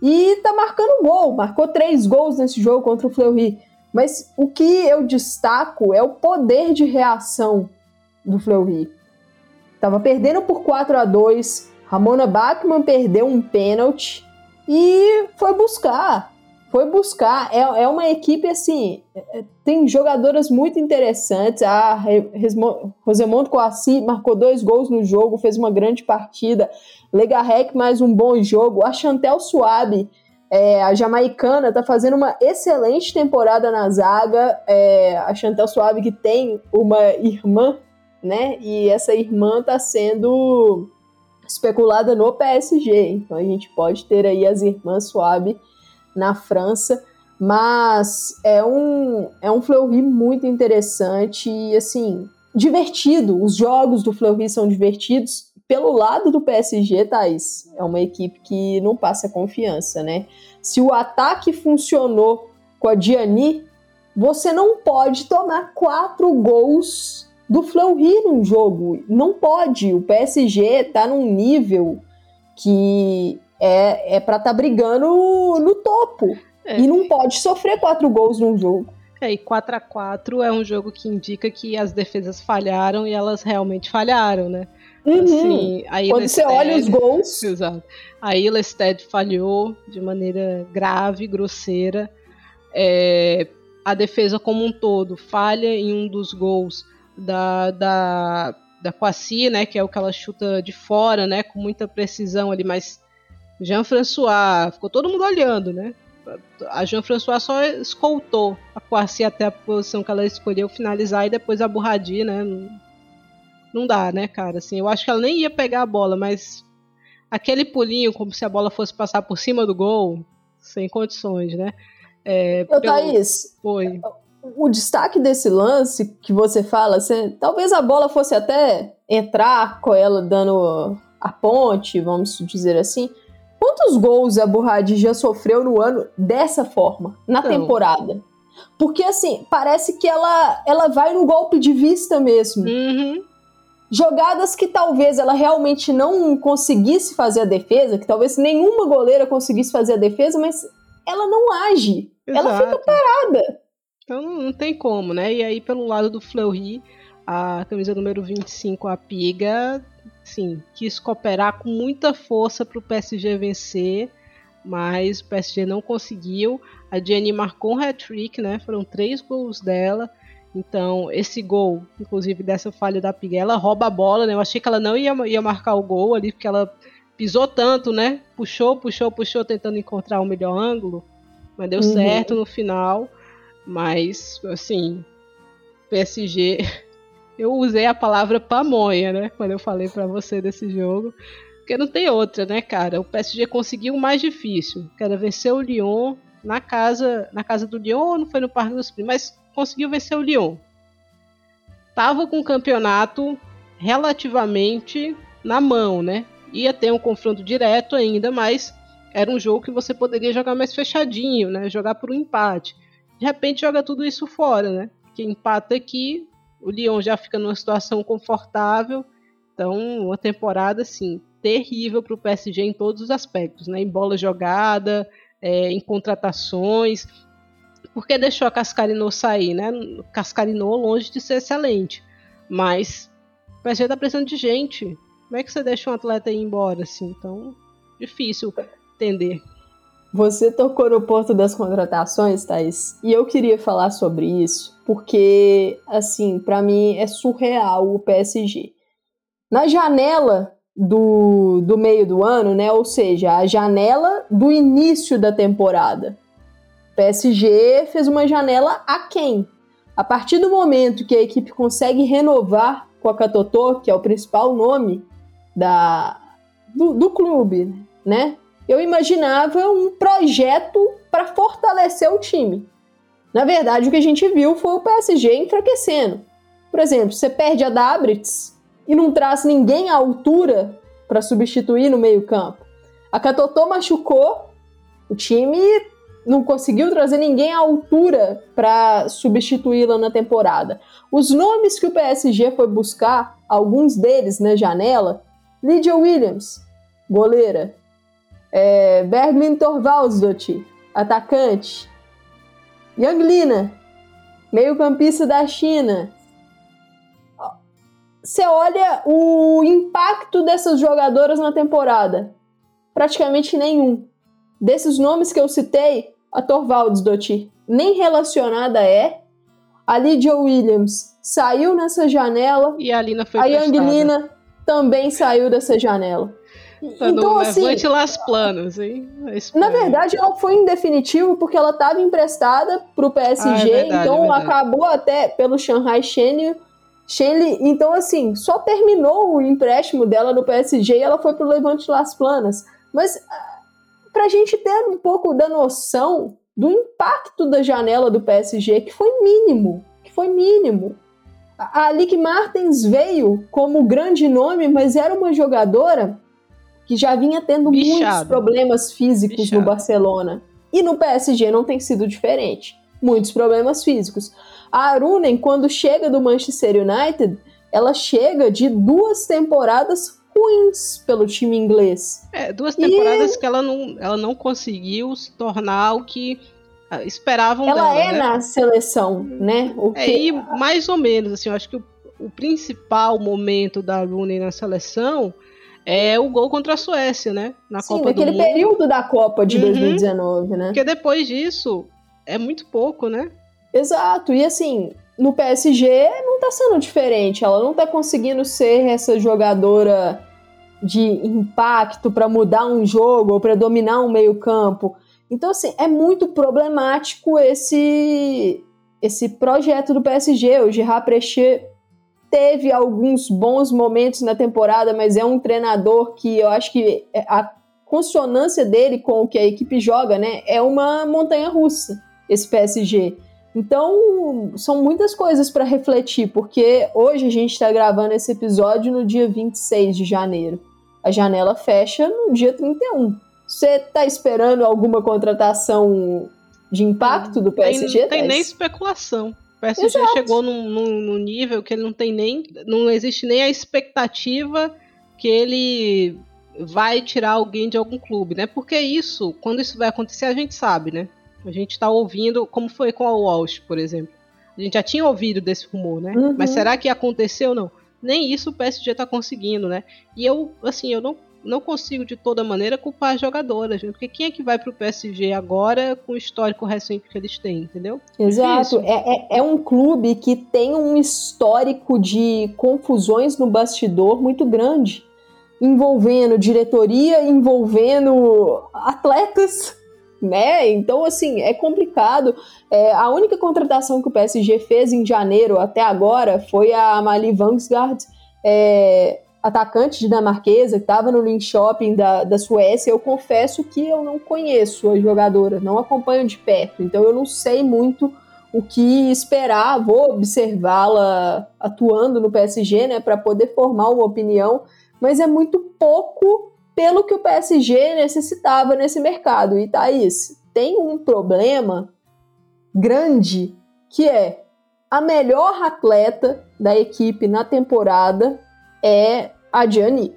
B: E tá marcando gol, marcou três gols nesse jogo contra o Fleury. Mas o que eu destaco é o poder de reação do Fleury. Tava perdendo por 4 a 2 Ramona Bachmann perdeu um pênalti e foi buscar foi buscar. É, é uma equipe assim. É, tem jogadoras muito interessantes. A Rosemont Coassi marcou dois gols no jogo, fez uma grande partida. Legarrec mais um bom jogo. A Chantel Suabe, é, a jamaicana, está fazendo uma excelente temporada na zaga. É, a Chantel Suabe que tem uma irmã, né? E essa irmã está sendo especulada no PSG. Então a gente pode ter aí as irmãs Suabe na França, mas é um, é um Fleury muito interessante e, assim, divertido. Os jogos do Fleury são divertidos. Pelo lado do PSG, Thaís, é uma equipe que não passa confiança, né? Se o ataque funcionou com a Diani, você não pode tomar quatro gols do Fleury num jogo. Não pode. O PSG tá num nível que é, é para estar tá brigando no topo. É. E não pode sofrer quatro gols num jogo.
A: É, e 4 a 4 é um jogo que indica que as defesas falharam e elas realmente falharam, né?
B: Uhum. Assim, Quando você olha os gols.
A: Exato. A Ilested falhou de maneira grave, grosseira. É, a defesa como um todo falha em um dos gols da, da, da Quassi, né? Que é o que ela chuta de fora, né? Com muita precisão ali, mas Jean-François, ficou todo mundo olhando, né? A Jean-François só escoltou a Quarcy até a posição que ela escolheu finalizar e depois a Burradi, né? Não dá, né, cara? Assim, eu acho que ela nem ia pegar a bola, mas aquele pulinho, como se a bola fosse passar por cima do gol, sem condições, né?
B: É, Ô, pelo... Thaís,
A: Oi.
B: o destaque desse lance que você fala, assim, talvez a bola fosse até entrar com ela dando a ponte, vamos dizer assim, Quantos gols a Burradi já sofreu no ano dessa forma, na temporada? Porque, assim, parece que ela, ela vai no golpe de vista mesmo.
A: Uhum.
B: Jogadas que talvez ela realmente não conseguisse fazer a defesa, que talvez nenhuma goleira conseguisse fazer a defesa, mas ela não age. Exato. Ela fica parada.
A: Então não tem como, né? E aí, pelo lado do Fleury, a camisa número 25, a Piga, sim, quis cooperar com muita força para o PSG vencer, mas o PSG não conseguiu. A Jenny marcou um hat-trick, né? Foram três gols dela. Então, esse gol, inclusive dessa falha da Piga, ela rouba a bola, né? Eu achei que ela não ia, ia marcar o gol ali, porque ela pisou tanto, né? Puxou, puxou, puxou, tentando encontrar o melhor ângulo. Mas deu uhum. certo no final. Mas, assim, PSG eu usei a palavra pamonha, né? Quando eu falei para você desse jogo. Porque não tem outra, né, cara? O PSG conseguiu o mais difícil, que era vencer o Lyon na casa, na casa do Lyon ou não foi no Parque dos Príncipes, mas conseguiu vencer o Lyon. Tava com o campeonato relativamente na mão, né? Ia ter um confronto direto ainda, mas era um jogo que você poderia jogar mais fechadinho, né? Jogar por um empate. De repente joga tudo isso fora, né? Que empata aqui, o Lyon já fica numa situação confortável Então, uma temporada assim terrível para o PSG em todos os aspectos, né? Em bola jogada, é, em contratações. Porque deixou a Cascarino sair, né? Cascarino longe de ser excelente, mas o PSG está precisando de gente. Como é que você deixa um atleta ir embora assim? Então, difícil entender.
B: Você tocou no ponto das contratações, Thaís, e eu queria falar sobre isso, porque, assim, para mim é surreal o PSG. Na janela do, do meio do ano, né? Ou seja, a janela do início da temporada. O PSG fez uma janela a quem? A partir do momento que a equipe consegue renovar com a Catotô, que é o principal nome da, do, do clube, né? eu imaginava um projeto para fortalecer o time. Na verdade, o que a gente viu foi o PSG enfraquecendo. Por exemplo, você perde a Dabritz e não traz ninguém à altura para substituir no meio-campo. A Catotô machucou, o time não conseguiu trazer ninguém à altura para substituí-la na temporada. Os nomes que o PSG foi buscar, alguns deles na janela, Lydia Williams, goleira, é, Berglin Torvaldsdottir, atacante. Yang Lina, meio-campista da China. Você olha o impacto dessas jogadoras na temporada. Praticamente nenhum. Desses nomes que eu citei, a Torvaldsdottir nem relacionada é. A Lydia Williams saiu nessa janela.
A: E a Lina foi
B: A Yang Lina também saiu dessa janela.
A: Tá então, assim, levante las planos, hein?
B: Na verdade, ela foi em definitivo porque ela estava emprestada para o PSG, ah, é verdade, então é acabou até pelo Shanghai. Shenli, então assim, só terminou o empréstimo dela no PSG e ela foi para o Levante Las Planas. Mas ah, para a gente ter um pouco da noção do impacto da janela do PSG, que foi mínimo, que foi mínimo. A Lick Martens veio como grande nome, mas era uma jogadora que já vinha tendo Bichado. muitos problemas físicos Bichado. no Barcelona. E no PSG não tem sido diferente. Muitos problemas físicos. A Arunen, quando chega do Manchester United, ela chega de duas temporadas ruins pelo time inglês.
A: É, duas temporadas e... que ela não, ela não conseguiu se tornar o que ah, esperavam
B: ela
A: dela.
B: Ela é
A: né?
B: na seleção, né?
A: O é, que... e mais ou menos, assim, eu acho que o, o principal momento da Rooney na seleção é o gol contra a Suécia, né?
B: Na Sim, Copa naquele do Mundo. período da Copa de uhum, 2019, né?
A: Porque depois disso é muito pouco, né?
B: Exato. E assim, no PSG não tá sendo diferente. Ela não tá conseguindo ser essa jogadora de impacto para mudar um jogo ou para dominar um meio-campo. Então, assim, é muito problemático esse esse projeto do PSG. O Gerard Precher teve alguns bons momentos na temporada, mas é um treinador que eu acho que a consonância dele com o que a equipe joga, né, é uma montanha russa, esse PSG. Então, são muitas coisas para refletir, porque hoje a gente está gravando esse episódio no dia 26 de janeiro. A janela fecha no dia 31. Você está esperando alguma contratação de impacto do PSG?
A: Não tem nem especulação. PSG Exato. chegou num, num, num, nível que ele não tem nem. Não existe nem a expectativa que ele vai tirar alguém de algum clube, né? Porque isso, quando isso vai acontecer, a gente sabe, né? A gente está ouvindo, como foi com a Walsh, por exemplo. A gente já tinha ouvido desse rumor, né? Uhum. Mas será que aconteceu não? Nem isso o PSG está conseguindo, né? E eu, assim, eu não não consigo de toda maneira culpar as jogadoras, né? porque quem é que vai pro PSG agora com o histórico recente que eles têm, entendeu?
B: Exato, é, é, é, um clube que tem um histórico de confusões no bastidor muito grande, envolvendo diretoria, envolvendo atletas, né? Então, assim, é complicado. É, a única contratação que o PSG fez em janeiro até agora foi a Mali Vangsgaard, é, atacante dinamarquesa que estava no Link Shopping da, da Suécia, eu confesso que eu não conheço a jogadora, não acompanho de perto, então eu não sei muito o que esperar, vou observá-la atuando no PSG, né, para poder formar uma opinião, mas é muito pouco pelo que o PSG necessitava nesse mercado. E Thaís, tem um problema grande que é a melhor atleta da equipe na temporada é a Diani.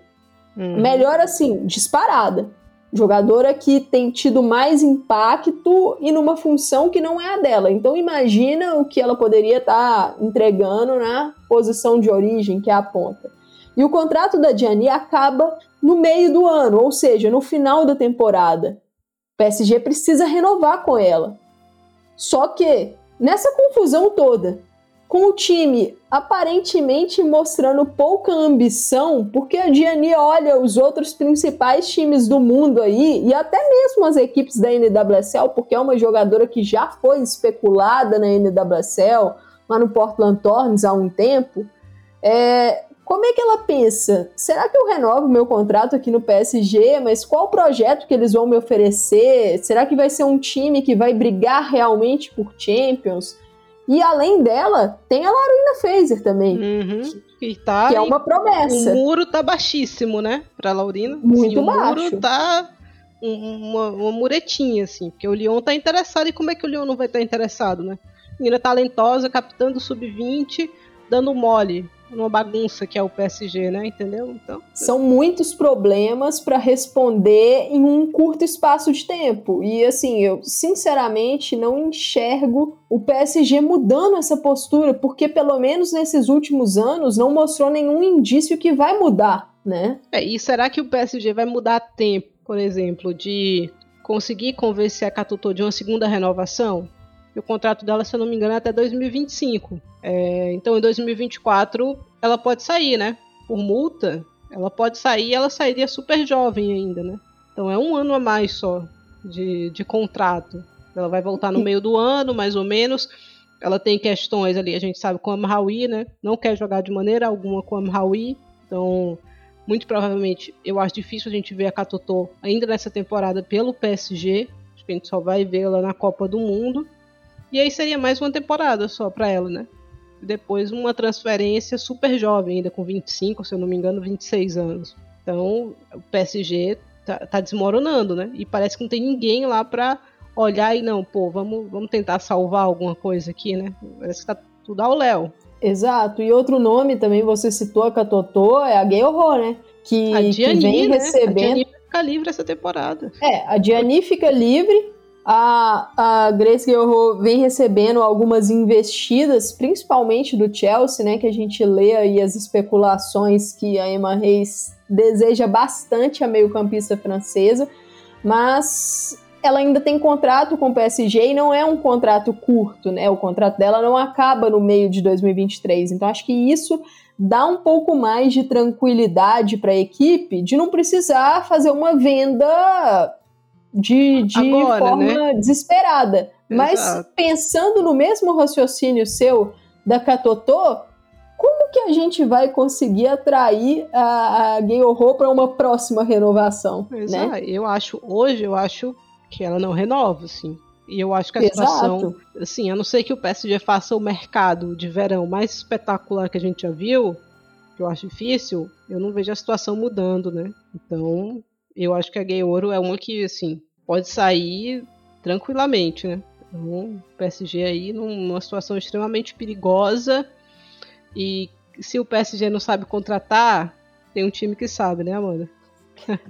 B: Uhum. Melhor assim, disparada. Jogadora que tem tido mais impacto e numa função que não é a dela. Então imagina o que ela poderia estar tá entregando na posição de origem, que é a ponta. E o contrato da Diani acaba no meio do ano, ou seja, no final da temporada. O PSG precisa renovar com ela. Só que, nessa confusão toda, com o time aparentemente mostrando pouca ambição, porque a Diani olha os outros principais times do mundo aí, e até mesmo as equipes da NWSL, porque é uma jogadora que já foi especulada na NWSL, lá no Portland Thorns há um tempo, é, como é que ela pensa? Será que eu renovo meu contrato aqui no PSG? Mas qual projeto que eles vão me oferecer? Será que vai ser um time que vai brigar realmente por Champions? E além dela, tem a Larina Fraser também.
A: Uhum. Que, tá
B: que é uma promessa.
A: O muro tá baixíssimo, né? Pra Laurina.
B: Muito
A: assim,
B: baixo.
A: O muro tá uma, uma muretinha, assim. Porque o Lyon tá interessado. E como é que o Lyon não vai estar tá interessado, né? Menina talentosa, capitã do sub-20, dando mole uma bagunça que é o PSG, né? Entendeu? Então,
B: são muitos problemas para responder em um curto espaço de tempo. E assim, eu sinceramente não enxergo o PSG mudando essa postura, porque pelo menos nesses últimos anos não mostrou nenhum indício que vai mudar, né?
A: É, e será que o PSG vai mudar a tempo, por exemplo, de conseguir convencer a Catuto de uma segunda renovação? E o contrato dela, se eu não me engano, é até 2025. É, então, em 2024, ela pode sair, né? Por multa, ela pode sair ela sairia super jovem ainda, né? Então, é um ano a mais só de, de contrato. Ela vai voltar no meio do ano, mais ou menos. Ela tem questões ali, a gente sabe, com a Amraoui, né? Não quer jogar de maneira alguma com a Amraoui. Então, muito provavelmente, eu acho difícil a gente ver a Katotô ainda nessa temporada pelo PSG. Acho que a gente só vai vê-la na Copa do Mundo. E aí seria mais uma temporada só para ela, né? Depois uma transferência super jovem, ainda com 25, se eu não me engano, 26 anos. Então o PSG tá, tá desmoronando, né? E parece que não tem ninguém lá para olhar e não, pô, vamos, vamos tentar salvar alguma coisa aqui, né? Parece que tá tudo ao Léo.
B: Exato. E outro nome também, você citou a Catotô, é a Gale né? Que,
A: a Diani,
B: que vem
A: né?
B: recebendo. A
A: Diani fica livre essa temporada.
B: É, a Diani fica livre a, a Grace Guerrero vem recebendo algumas investidas, principalmente do Chelsea, né? Que a gente lê aí as especulações que a Emma Reis deseja bastante a meio-campista francesa, mas ela ainda tem contrato com o PSG e não é um contrato curto, né? O contrato dela não acaba no meio de 2023. Então acho que isso dá um pouco mais de tranquilidade para a equipe de não precisar fazer uma venda de, de Agora, forma né? desesperada. Mas Exato. pensando no mesmo raciocínio seu da Catotô, como que a gente vai conseguir atrair a, a Gayoro para uma próxima renovação? Exato. Né?
A: Eu acho, hoje eu acho que ela não renova, assim. E eu acho que a Exato. situação, assim, a não ser que o PSG faça o mercado de verão mais espetacular que a gente já viu, que eu acho difícil, eu não vejo a situação mudando, né? Então, eu acho que a Gay Ouro é uma que, assim, pode sair tranquilamente, né? O PSG aí numa situação extremamente perigosa e se o PSG não sabe contratar, tem um time que sabe, né, Amanda?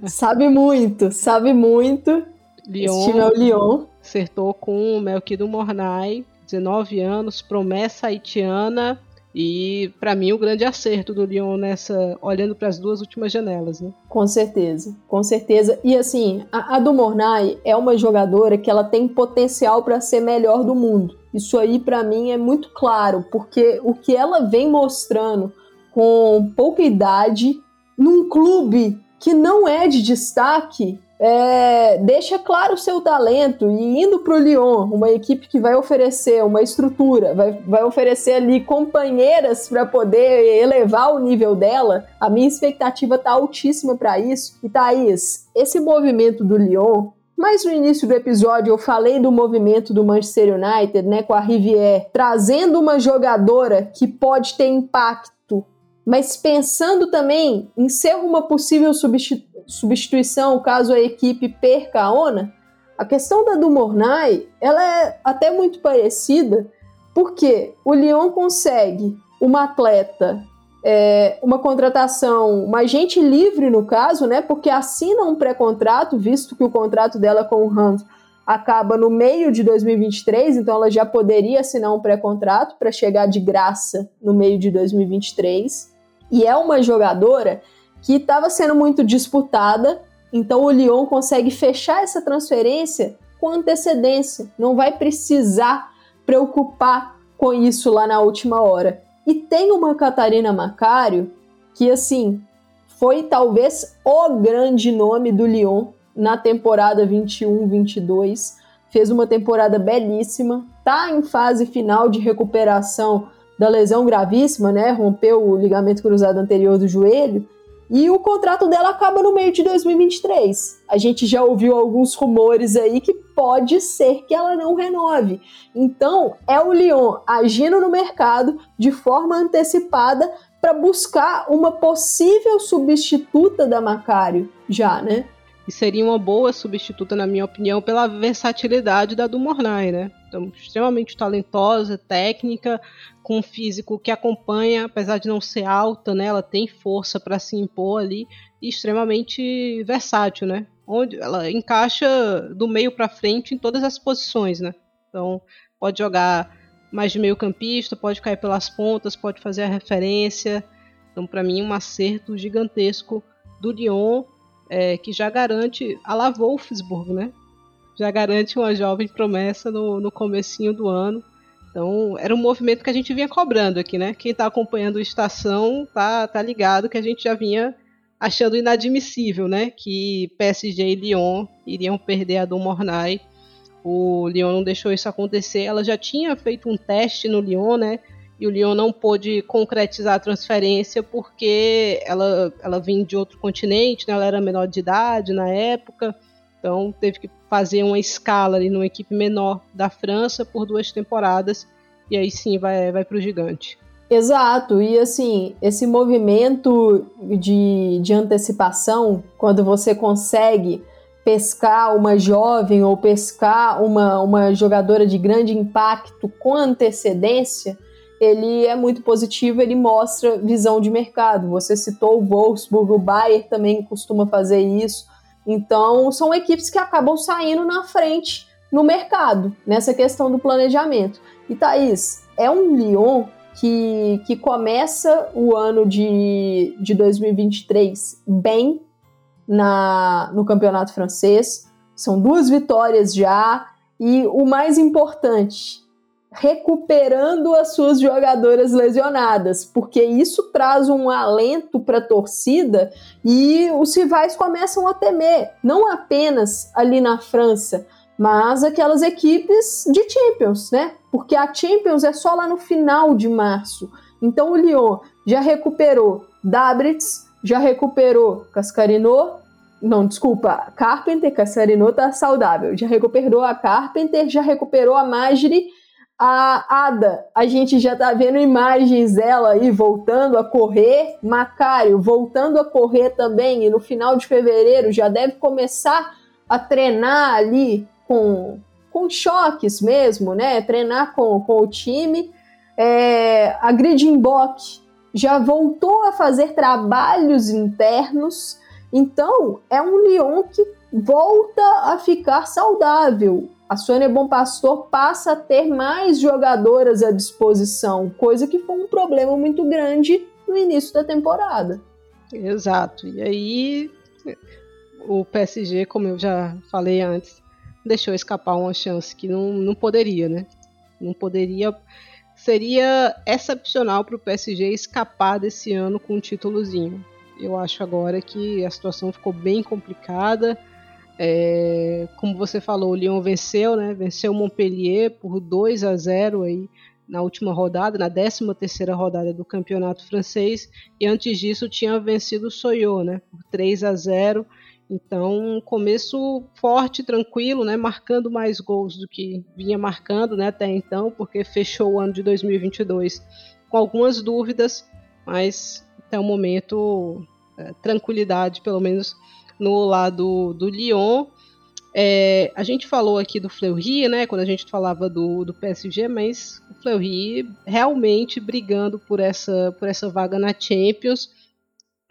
B: Sabe muito, sabe muito.
A: Lyon,
B: Esse time é o Lyon.
A: Acertou com o Melquido Mornay, 19 anos, promessa haitiana, e para mim o grande acerto do Lyon nessa, olhando para as duas últimas janelas, né?
B: Com certeza, com certeza. E assim, a, a do Mornay é uma jogadora que ela tem potencial para ser melhor do mundo. Isso aí para mim é muito claro, porque o que ela vem mostrando com pouca idade num clube que não é de destaque, é, deixa claro o seu talento e indo para o Lyon, uma equipe que vai oferecer uma estrutura, vai, vai oferecer ali companheiras para poder elevar o nível dela, a minha expectativa está altíssima para isso. E Thaís, esse movimento do Lyon mas no início do episódio eu falei do movimento do Manchester United, né, com a Rivière, trazendo uma jogadora que pode ter impacto, mas pensando também em ser uma possível substitu substituição caso a equipe perca a ONA, a questão da do ela é até muito parecida, porque o Lyon consegue uma atleta é, uma contratação, uma agente livre no caso, né? Porque assina um pré-contrato, visto que o contrato dela com o Rams acaba no meio de 2023, então ela já poderia assinar um pré-contrato para chegar de graça no meio de 2023. E é uma jogadora que estava sendo muito disputada, então o Lyon consegue fechar essa transferência com antecedência, não vai precisar preocupar com isso lá na última hora. E tem uma Catarina Macário que, assim, foi talvez o grande nome do Lyon na temporada 21-22. Fez uma temporada belíssima, tá em fase final de recuperação da lesão gravíssima, né? Rompeu o ligamento cruzado anterior do joelho. E o contrato dela acaba no meio de 2023. A gente já ouviu alguns rumores aí que pode ser que ela não renove. Então, é o Lyon agindo no mercado de forma antecipada para buscar uma possível substituta da Macário já, né?
A: E seria uma boa substituta, na minha opinião, pela versatilidade da do Mornay, né? Então, extremamente talentosa, técnica, com um físico que acompanha, apesar de não ser alta, né? Ela tem força para se impor ali e extremamente versátil, né? Onde ela encaixa do meio para frente em todas as posições, né? Então, pode jogar mais de meio campista, pode cair pelas pontas, pode fazer a referência. Então, para mim, um acerto gigantesco do Lyon é, que já garante a La Wolfsburg, né? Já garante uma jovem promessa no, no comecinho do ano. Então, era um movimento que a gente vinha cobrando aqui, né? Quem está acompanhando o Estação tá, tá ligado que a gente já vinha achando inadmissível, né? Que PSG e Lyon iriam perder a do Mornay. O Lyon não deixou isso acontecer. Ela já tinha feito um teste no Lyon, né? E o Lyon não pôde concretizar a transferência porque ela, ela vinha de outro continente, né? ela era menor de idade na época, então teve que fazer uma escala ali numa equipe menor da França por duas temporadas e aí sim vai, vai para o gigante.
B: Exato, e assim, esse movimento de, de antecipação, quando você consegue pescar uma jovem ou pescar uma, uma jogadora de grande impacto com antecedência, ele é muito positivo, ele mostra visão de mercado. Você citou o Wolfsburg, o Bayern também costuma fazer isso. Então, são equipes que acabam saindo na frente no mercado, nessa questão do planejamento. E Thaís, é um Lyon que, que começa o ano de, de 2023 bem na, no campeonato francês. São duas vitórias já. E o mais importante, recuperando as suas jogadoras lesionadas, porque isso traz um alento para a torcida e os rivais começam a temer, não apenas ali na França, mas aquelas equipes de Champions, né? Porque a Champions é só lá no final de março. Então o Lyon já recuperou Dabritz, já recuperou Cascarino, não, desculpa, Carpenter, Cascarino tá saudável, já recuperou a Carpenter, já recuperou a Magri a Ada, a gente já tá vendo imagens dela aí voltando a correr. Macário voltando a correr também. E no final de fevereiro já deve começar a treinar ali com, com choques mesmo, né? Treinar com, com o time. É, a Gridinbock já voltou a fazer trabalhos internos. Então, é um Lyon que volta a ficar saudável a Sônia Bom Pastor passa a ter mais jogadoras à disposição, coisa que foi um problema muito grande no início da temporada.
A: Exato. E aí o PSG, como eu já falei antes, deixou escapar uma chance que não, não poderia, né? Não poderia. Seria excepcional para o PSG escapar desse ano com um títulozinho. Eu acho agora que a situação ficou bem complicada. É, como você falou, o Lyon venceu, né? Venceu o Montpellier por 2 a 0 aí na última rodada, na 13 terceira rodada do campeonato francês, e antes disso tinha vencido o Soyot, né? Por 3 a 0. Então, um começo forte, tranquilo, né? Marcando mais gols do que vinha marcando, né? Até então, porque fechou o ano de 2022 com algumas dúvidas, mas até o momento, é, tranquilidade, pelo menos no lado do Lyon. É, a gente falou aqui do Fleury, né, quando a gente falava do, do PSG, mas o Fleury realmente brigando por essa, por essa vaga na Champions,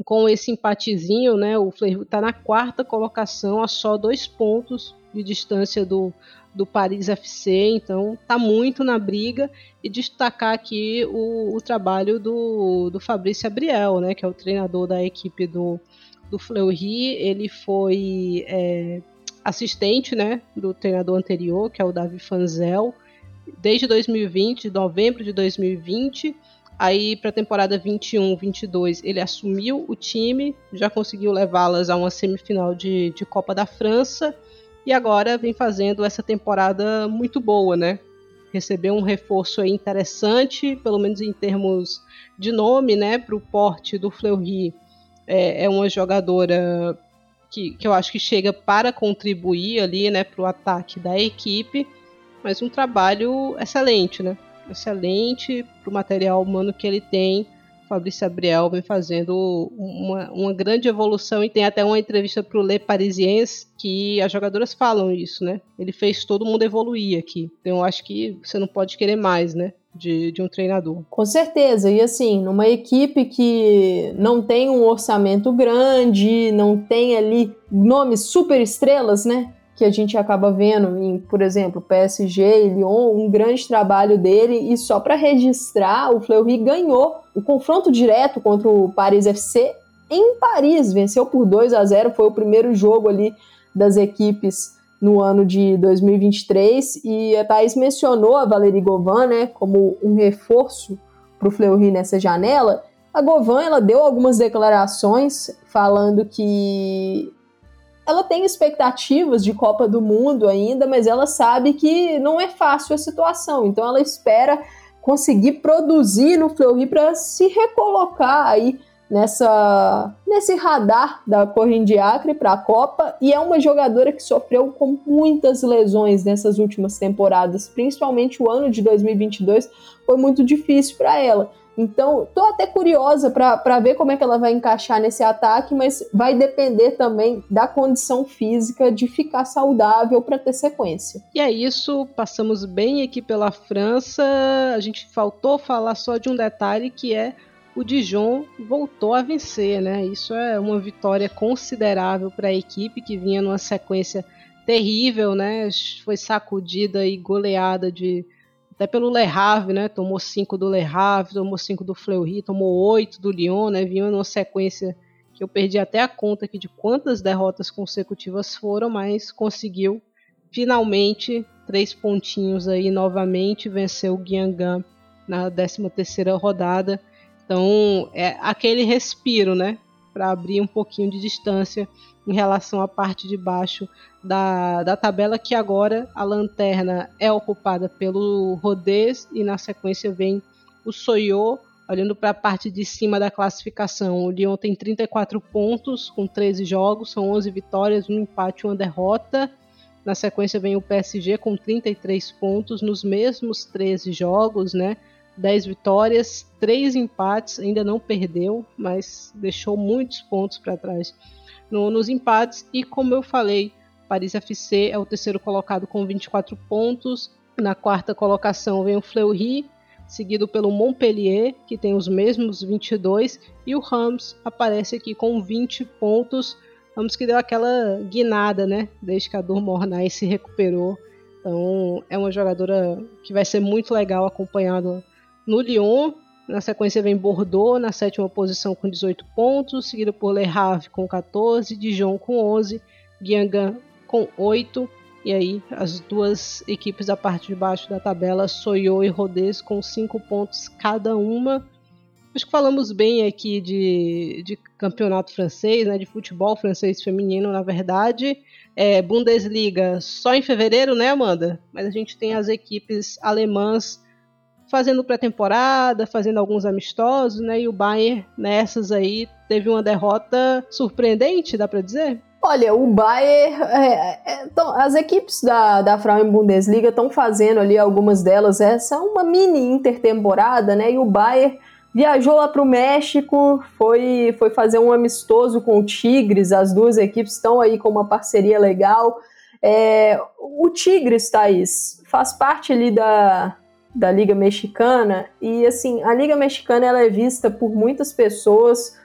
A: com esse empatezinho, né, o Fleury está na quarta colocação, a só dois pontos de distância do, do Paris FC, então tá muito na briga e destacar aqui o, o trabalho do, do Fabrício Abriel, né, que é o treinador da equipe do, do Fleury, ele foi é, assistente né, do treinador anterior, que é o Davi Fanzel, desde 2020, novembro de 2020. Aí para a temporada 21-22 ele assumiu o time, já conseguiu levá-las a uma semifinal de, de Copa da França e agora vem fazendo essa temporada muito boa, né? Recebeu um reforço interessante, pelo menos em termos de nome, né? Para o porte do Fleury. É, é uma jogadora que, que eu acho que chega para contribuir ali, né, para o ataque da equipe, mas um trabalho excelente, né? Excelente para o material humano que ele tem. Fabrício Abriel vem fazendo uma, uma grande evolução e tem até uma entrevista para o Le Parisiens que as jogadoras falam isso, né? Ele fez todo mundo evoluir aqui. Então eu acho que você não pode querer mais, né? De, de um treinador.
B: Com certeza, e assim, numa equipe que não tem um orçamento grande, não tem ali nomes super estrelas, né? que a gente acaba vendo em, por exemplo, PSG e Lyon, um grande trabalho dele e só para registrar, o Fleury ganhou o confronto direto contra o Paris FC em Paris, venceu por 2 a 0, foi o primeiro jogo ali das equipes no ano de 2023 e a Thaís mencionou a Valerie Govan, né, como um reforço para o Fleury nessa janela. A Govan ela deu algumas declarações falando que ela tem expectativas de Copa do Mundo ainda, mas ela sabe que não é fácil a situação. Então ela espera conseguir produzir no Fleury para se recolocar aí nessa nesse radar da Corrente Acre para a Copa e é uma jogadora que sofreu com muitas lesões nessas últimas temporadas, principalmente o ano de 2022 foi muito difícil para ela. Então, tô até curiosa para ver como é que ela vai encaixar nesse ataque, mas vai depender também da condição física de ficar saudável para ter sequência.
A: E é isso, passamos bem aqui pela França. A gente faltou falar só de um detalhe que é o Dijon voltou a vencer, né? Isso é uma vitória considerável para a equipe que vinha numa sequência terrível, né? Foi sacudida e goleada de até pelo Le Havre, né? Tomou cinco do Le Havre, tomou cinco do Fleury, tomou oito do Lyon, né? Vinha numa sequência que eu perdi até a conta aqui de quantas derrotas consecutivas foram, mas conseguiu finalmente três pontinhos aí novamente, venceu o Guingamp na 13 terceira rodada então, é aquele respiro, né? Para abrir um pouquinho de distância em relação à parte de baixo da, da tabela, que agora a lanterna é ocupada pelo Rodez e na sequência vem o Soyô, olhando para a parte de cima da classificação. O Lyon tem 34 pontos com 13 jogos, são 11 vitórias, um empate e uma derrota. Na sequência vem o PSG com 33 pontos nos mesmos 13 jogos, né? 10 vitórias, 3 empates, ainda não perdeu, mas deixou muitos pontos para trás no, nos empates. E como eu falei, Paris FC é o terceiro colocado com 24 pontos. Na quarta colocação vem o Fleury, seguido pelo Montpellier, que tem os mesmos 22, e o Rams aparece aqui com 20 pontos. Rams que deu aquela guinada, né? Desde que a Dur se recuperou. Então é uma jogadora que vai ser muito legal acompanhado no Lyon, na sequência vem Bordeaux na sétima posição com 18 pontos, seguido por Le Havre com 14, Dijon com 11, Guingamp com 8 e aí as duas equipes da parte de baixo da tabela, Soyou e Rodez com 5 pontos cada uma. Acho que falamos bem aqui de, de campeonato francês, né, de futebol francês feminino, na verdade. É, Bundesliga só em fevereiro, né, Amanda? Mas a gente tem as equipes alemãs fazendo pré-temporada, fazendo alguns amistosos, né? E o Bayern nessas aí teve uma derrota surpreendente, dá para dizer?
B: Olha, o Bayern, é, é, as equipes da, da Frauen Bundesliga estão fazendo ali algumas delas, essa é uma mini intertemporada, né? E o Bayern viajou lá para o México, foi, foi fazer um amistoso com o Tigres, as duas equipes estão aí com uma parceria legal. É, o Tigres, Thaís, faz parte ali da, da Liga Mexicana e, assim, a Liga Mexicana ela é vista por muitas pessoas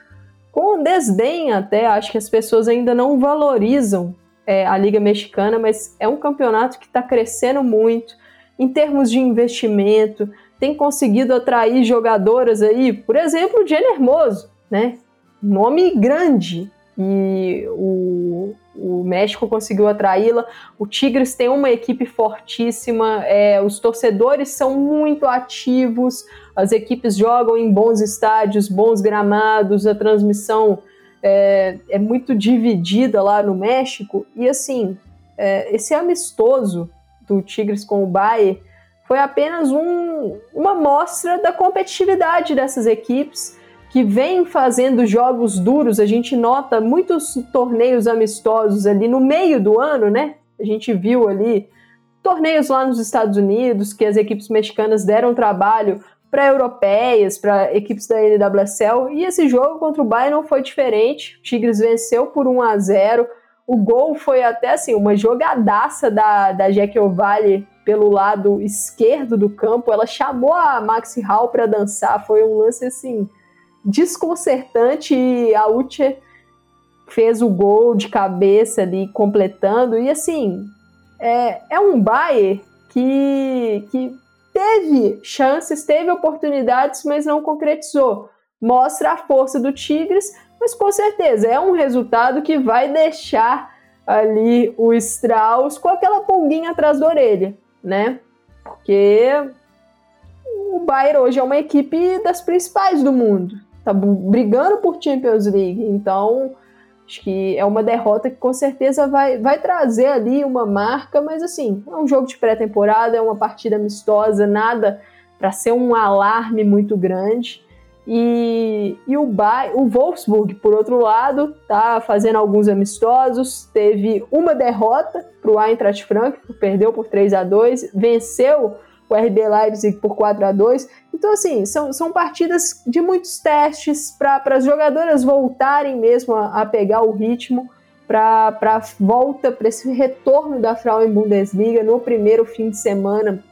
B: com desdém até, acho que as pessoas ainda não valorizam é, a Liga Mexicana, mas é um campeonato que está crescendo muito em termos de investimento, tem conseguido atrair jogadoras aí, por exemplo, Jenny Hermoso, né? Nome grande. E o, o México conseguiu atraí-la. O Tigres tem uma equipe fortíssima, é, os torcedores são muito ativos, as equipes jogam em bons estádios, bons gramados, a transmissão é, é muito dividida lá no México. E assim, é, esse amistoso do Tigres com o Bayern foi apenas um, uma mostra da competitividade dessas equipes que vêm fazendo jogos duros. A gente nota muitos torneios amistosos ali no meio do ano, né? A gente viu ali torneios lá nos Estados Unidos que as equipes mexicanas deram trabalho para europeias, para equipes da NWSL, e esse jogo contra o Bayern não foi diferente. O Tigres venceu por 1 a 0. O gol foi até assim uma jogadaça da da Jack Ovalle pelo lado esquerdo do campo, ela chamou a Maxi Hall para dançar, foi um lance assim desconcertante e a Uche fez o gol de cabeça ali completando e assim é, é um Bayern que, que teve chances, teve oportunidades, mas não concretizou. Mostra a força do Tigres, mas com certeza é um resultado que vai deixar ali o Strauss com aquela pulguinha atrás da orelha né? Porque o Bayern hoje é uma equipe das principais do mundo, tá brigando por Champions League, então acho que é uma derrota que com certeza vai, vai trazer ali uma marca, mas assim, é um jogo de pré-temporada, é uma partida amistosa, nada para ser um alarme muito grande. E, e o, ba o Wolfsburg, por outro lado, tá fazendo alguns amistosos, teve uma derrota para o Eintracht Frankfurt, perdeu por 3 a 2 venceu o RB Leipzig por 4 a 2 Então, assim, são, são partidas de muitos testes para as jogadoras voltarem mesmo a, a pegar o ritmo para a volta, para esse retorno da Frauen Bundesliga no primeiro fim de semana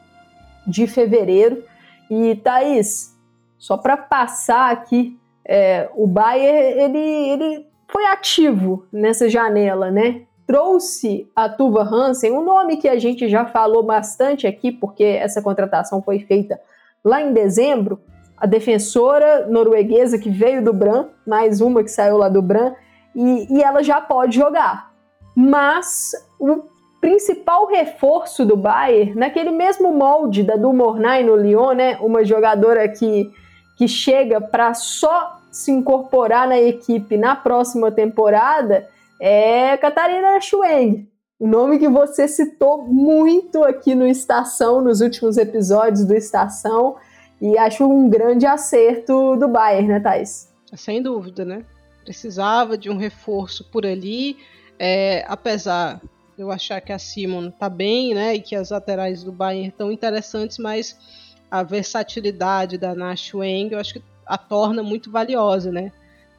B: de fevereiro. E, Thaís, só para passar aqui, é, o Bayer ele, ele foi ativo nessa janela, né? Trouxe a Tuva Hansen, um nome que a gente já falou bastante aqui, porque essa contratação foi feita lá em dezembro. A defensora norueguesa que veio do Bran, mais uma que saiu lá do Bran, e, e ela já pode jogar. Mas o principal reforço do Bayern, naquele mesmo molde da do no Lyon, né? Uma jogadora que que chega para só se incorporar na equipe na próxima temporada é Catarina Schweng. O nome que você citou muito aqui no Estação, nos últimos episódios do Estação, e acho um grande acerto do Bayern, né, Thais?
A: Sem dúvida, né? Precisava de um reforço por ali, é, apesar de eu achar que a Simon tá bem, né, e que as laterais do Bayern estão interessantes, mas a versatilidade da Nash Wang, eu acho que a torna muito valiosa, né?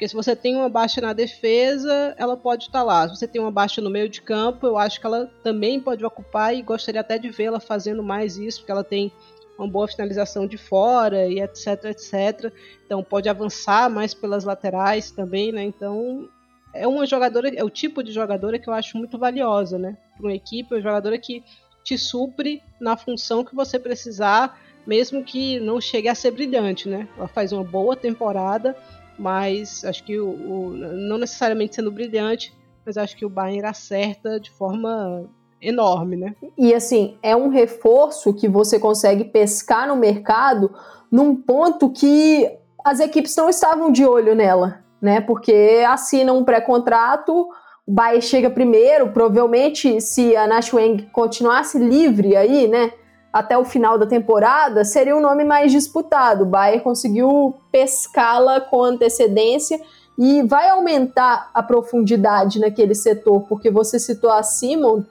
A: Porque se você tem uma baixa na defesa, ela pode estar lá. Se você tem uma baixa no meio de campo, eu acho que ela também pode ocupar e gostaria até de vê-la fazendo mais isso, porque ela tem uma boa finalização de fora e etc, etc. Então pode avançar mais pelas laterais também, né? Então é uma jogadora, é o tipo de jogadora que eu acho muito valiosa, né? Para uma equipe, é uma jogadora que te supre na função que você precisar mesmo que não chegue a ser brilhante, né? Ela faz uma boa temporada, mas acho que o, o não necessariamente sendo brilhante, mas acho que o Bayern acerta de forma enorme, né?
B: E assim, é um reforço que você consegue pescar no mercado num ponto que as equipes não estavam de olho nela, né? Porque assinam um pré-contrato, o Bayern chega primeiro, provavelmente se a Nash Weng continuasse livre aí, né? Até o final da temporada, seria o um nome mais disputado. O Bayern conseguiu pescá-la com antecedência e vai aumentar a profundidade naquele setor, porque você citou a Simon.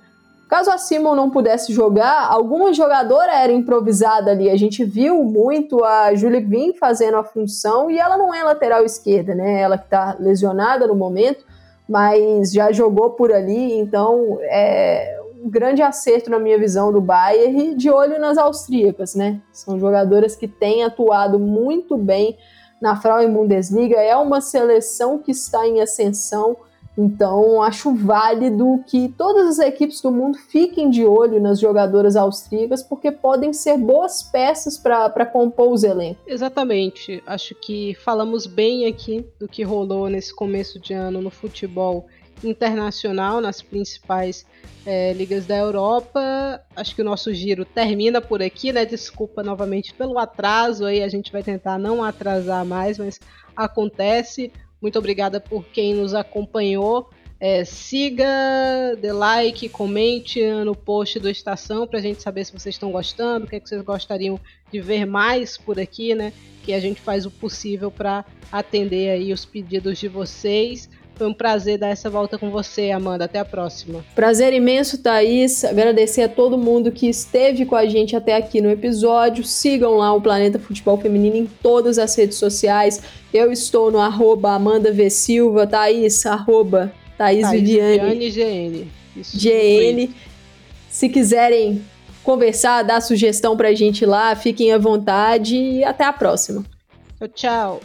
B: Caso a Simon não pudesse jogar, alguma jogadora era improvisada ali. A gente viu muito a Julie Vin fazendo a função e ela não é lateral esquerda, né? Ela que está lesionada no momento, mas já jogou por ali, então é, um grande acerto na minha visão do Bayern, de olho nas austríacas, né? São jogadoras que têm atuado muito bem na Frauen Bundesliga, é uma seleção que está em ascensão, então acho válido que todas as equipes do mundo fiquem de olho nas jogadoras austríacas, porque podem ser boas peças para compor os elencos.
A: Exatamente, acho que falamos bem aqui do que rolou nesse começo de ano no futebol internacional, nas principais é, ligas da Europa. Acho que o nosso giro termina por aqui, né? Desculpa novamente pelo atraso aí, a gente vai tentar não atrasar mais, mas acontece. Muito obrigada por quem nos acompanhou. É, siga, dê like, comente no post do Estação para a gente saber se vocês estão gostando, o que, é que vocês gostariam de ver mais por aqui, né? Que a gente faz o possível para atender aí os pedidos de vocês. Foi um prazer dar essa volta com você, Amanda. Até a próxima.
B: Prazer imenso, Thaís. Agradecer a todo mundo que esteve com a gente até aqui no episódio. Sigam lá o Planeta Futebol Feminino em todas as redes sociais. Eu estou no arroba Amanda v Silva, Thaís, arroba Thaís, Thaís Viviane.
A: Viviane
B: GN. GN. Se quiserem conversar, dar sugestão pra gente lá, fiquem à vontade e até a próxima.
A: Tchau, tchau.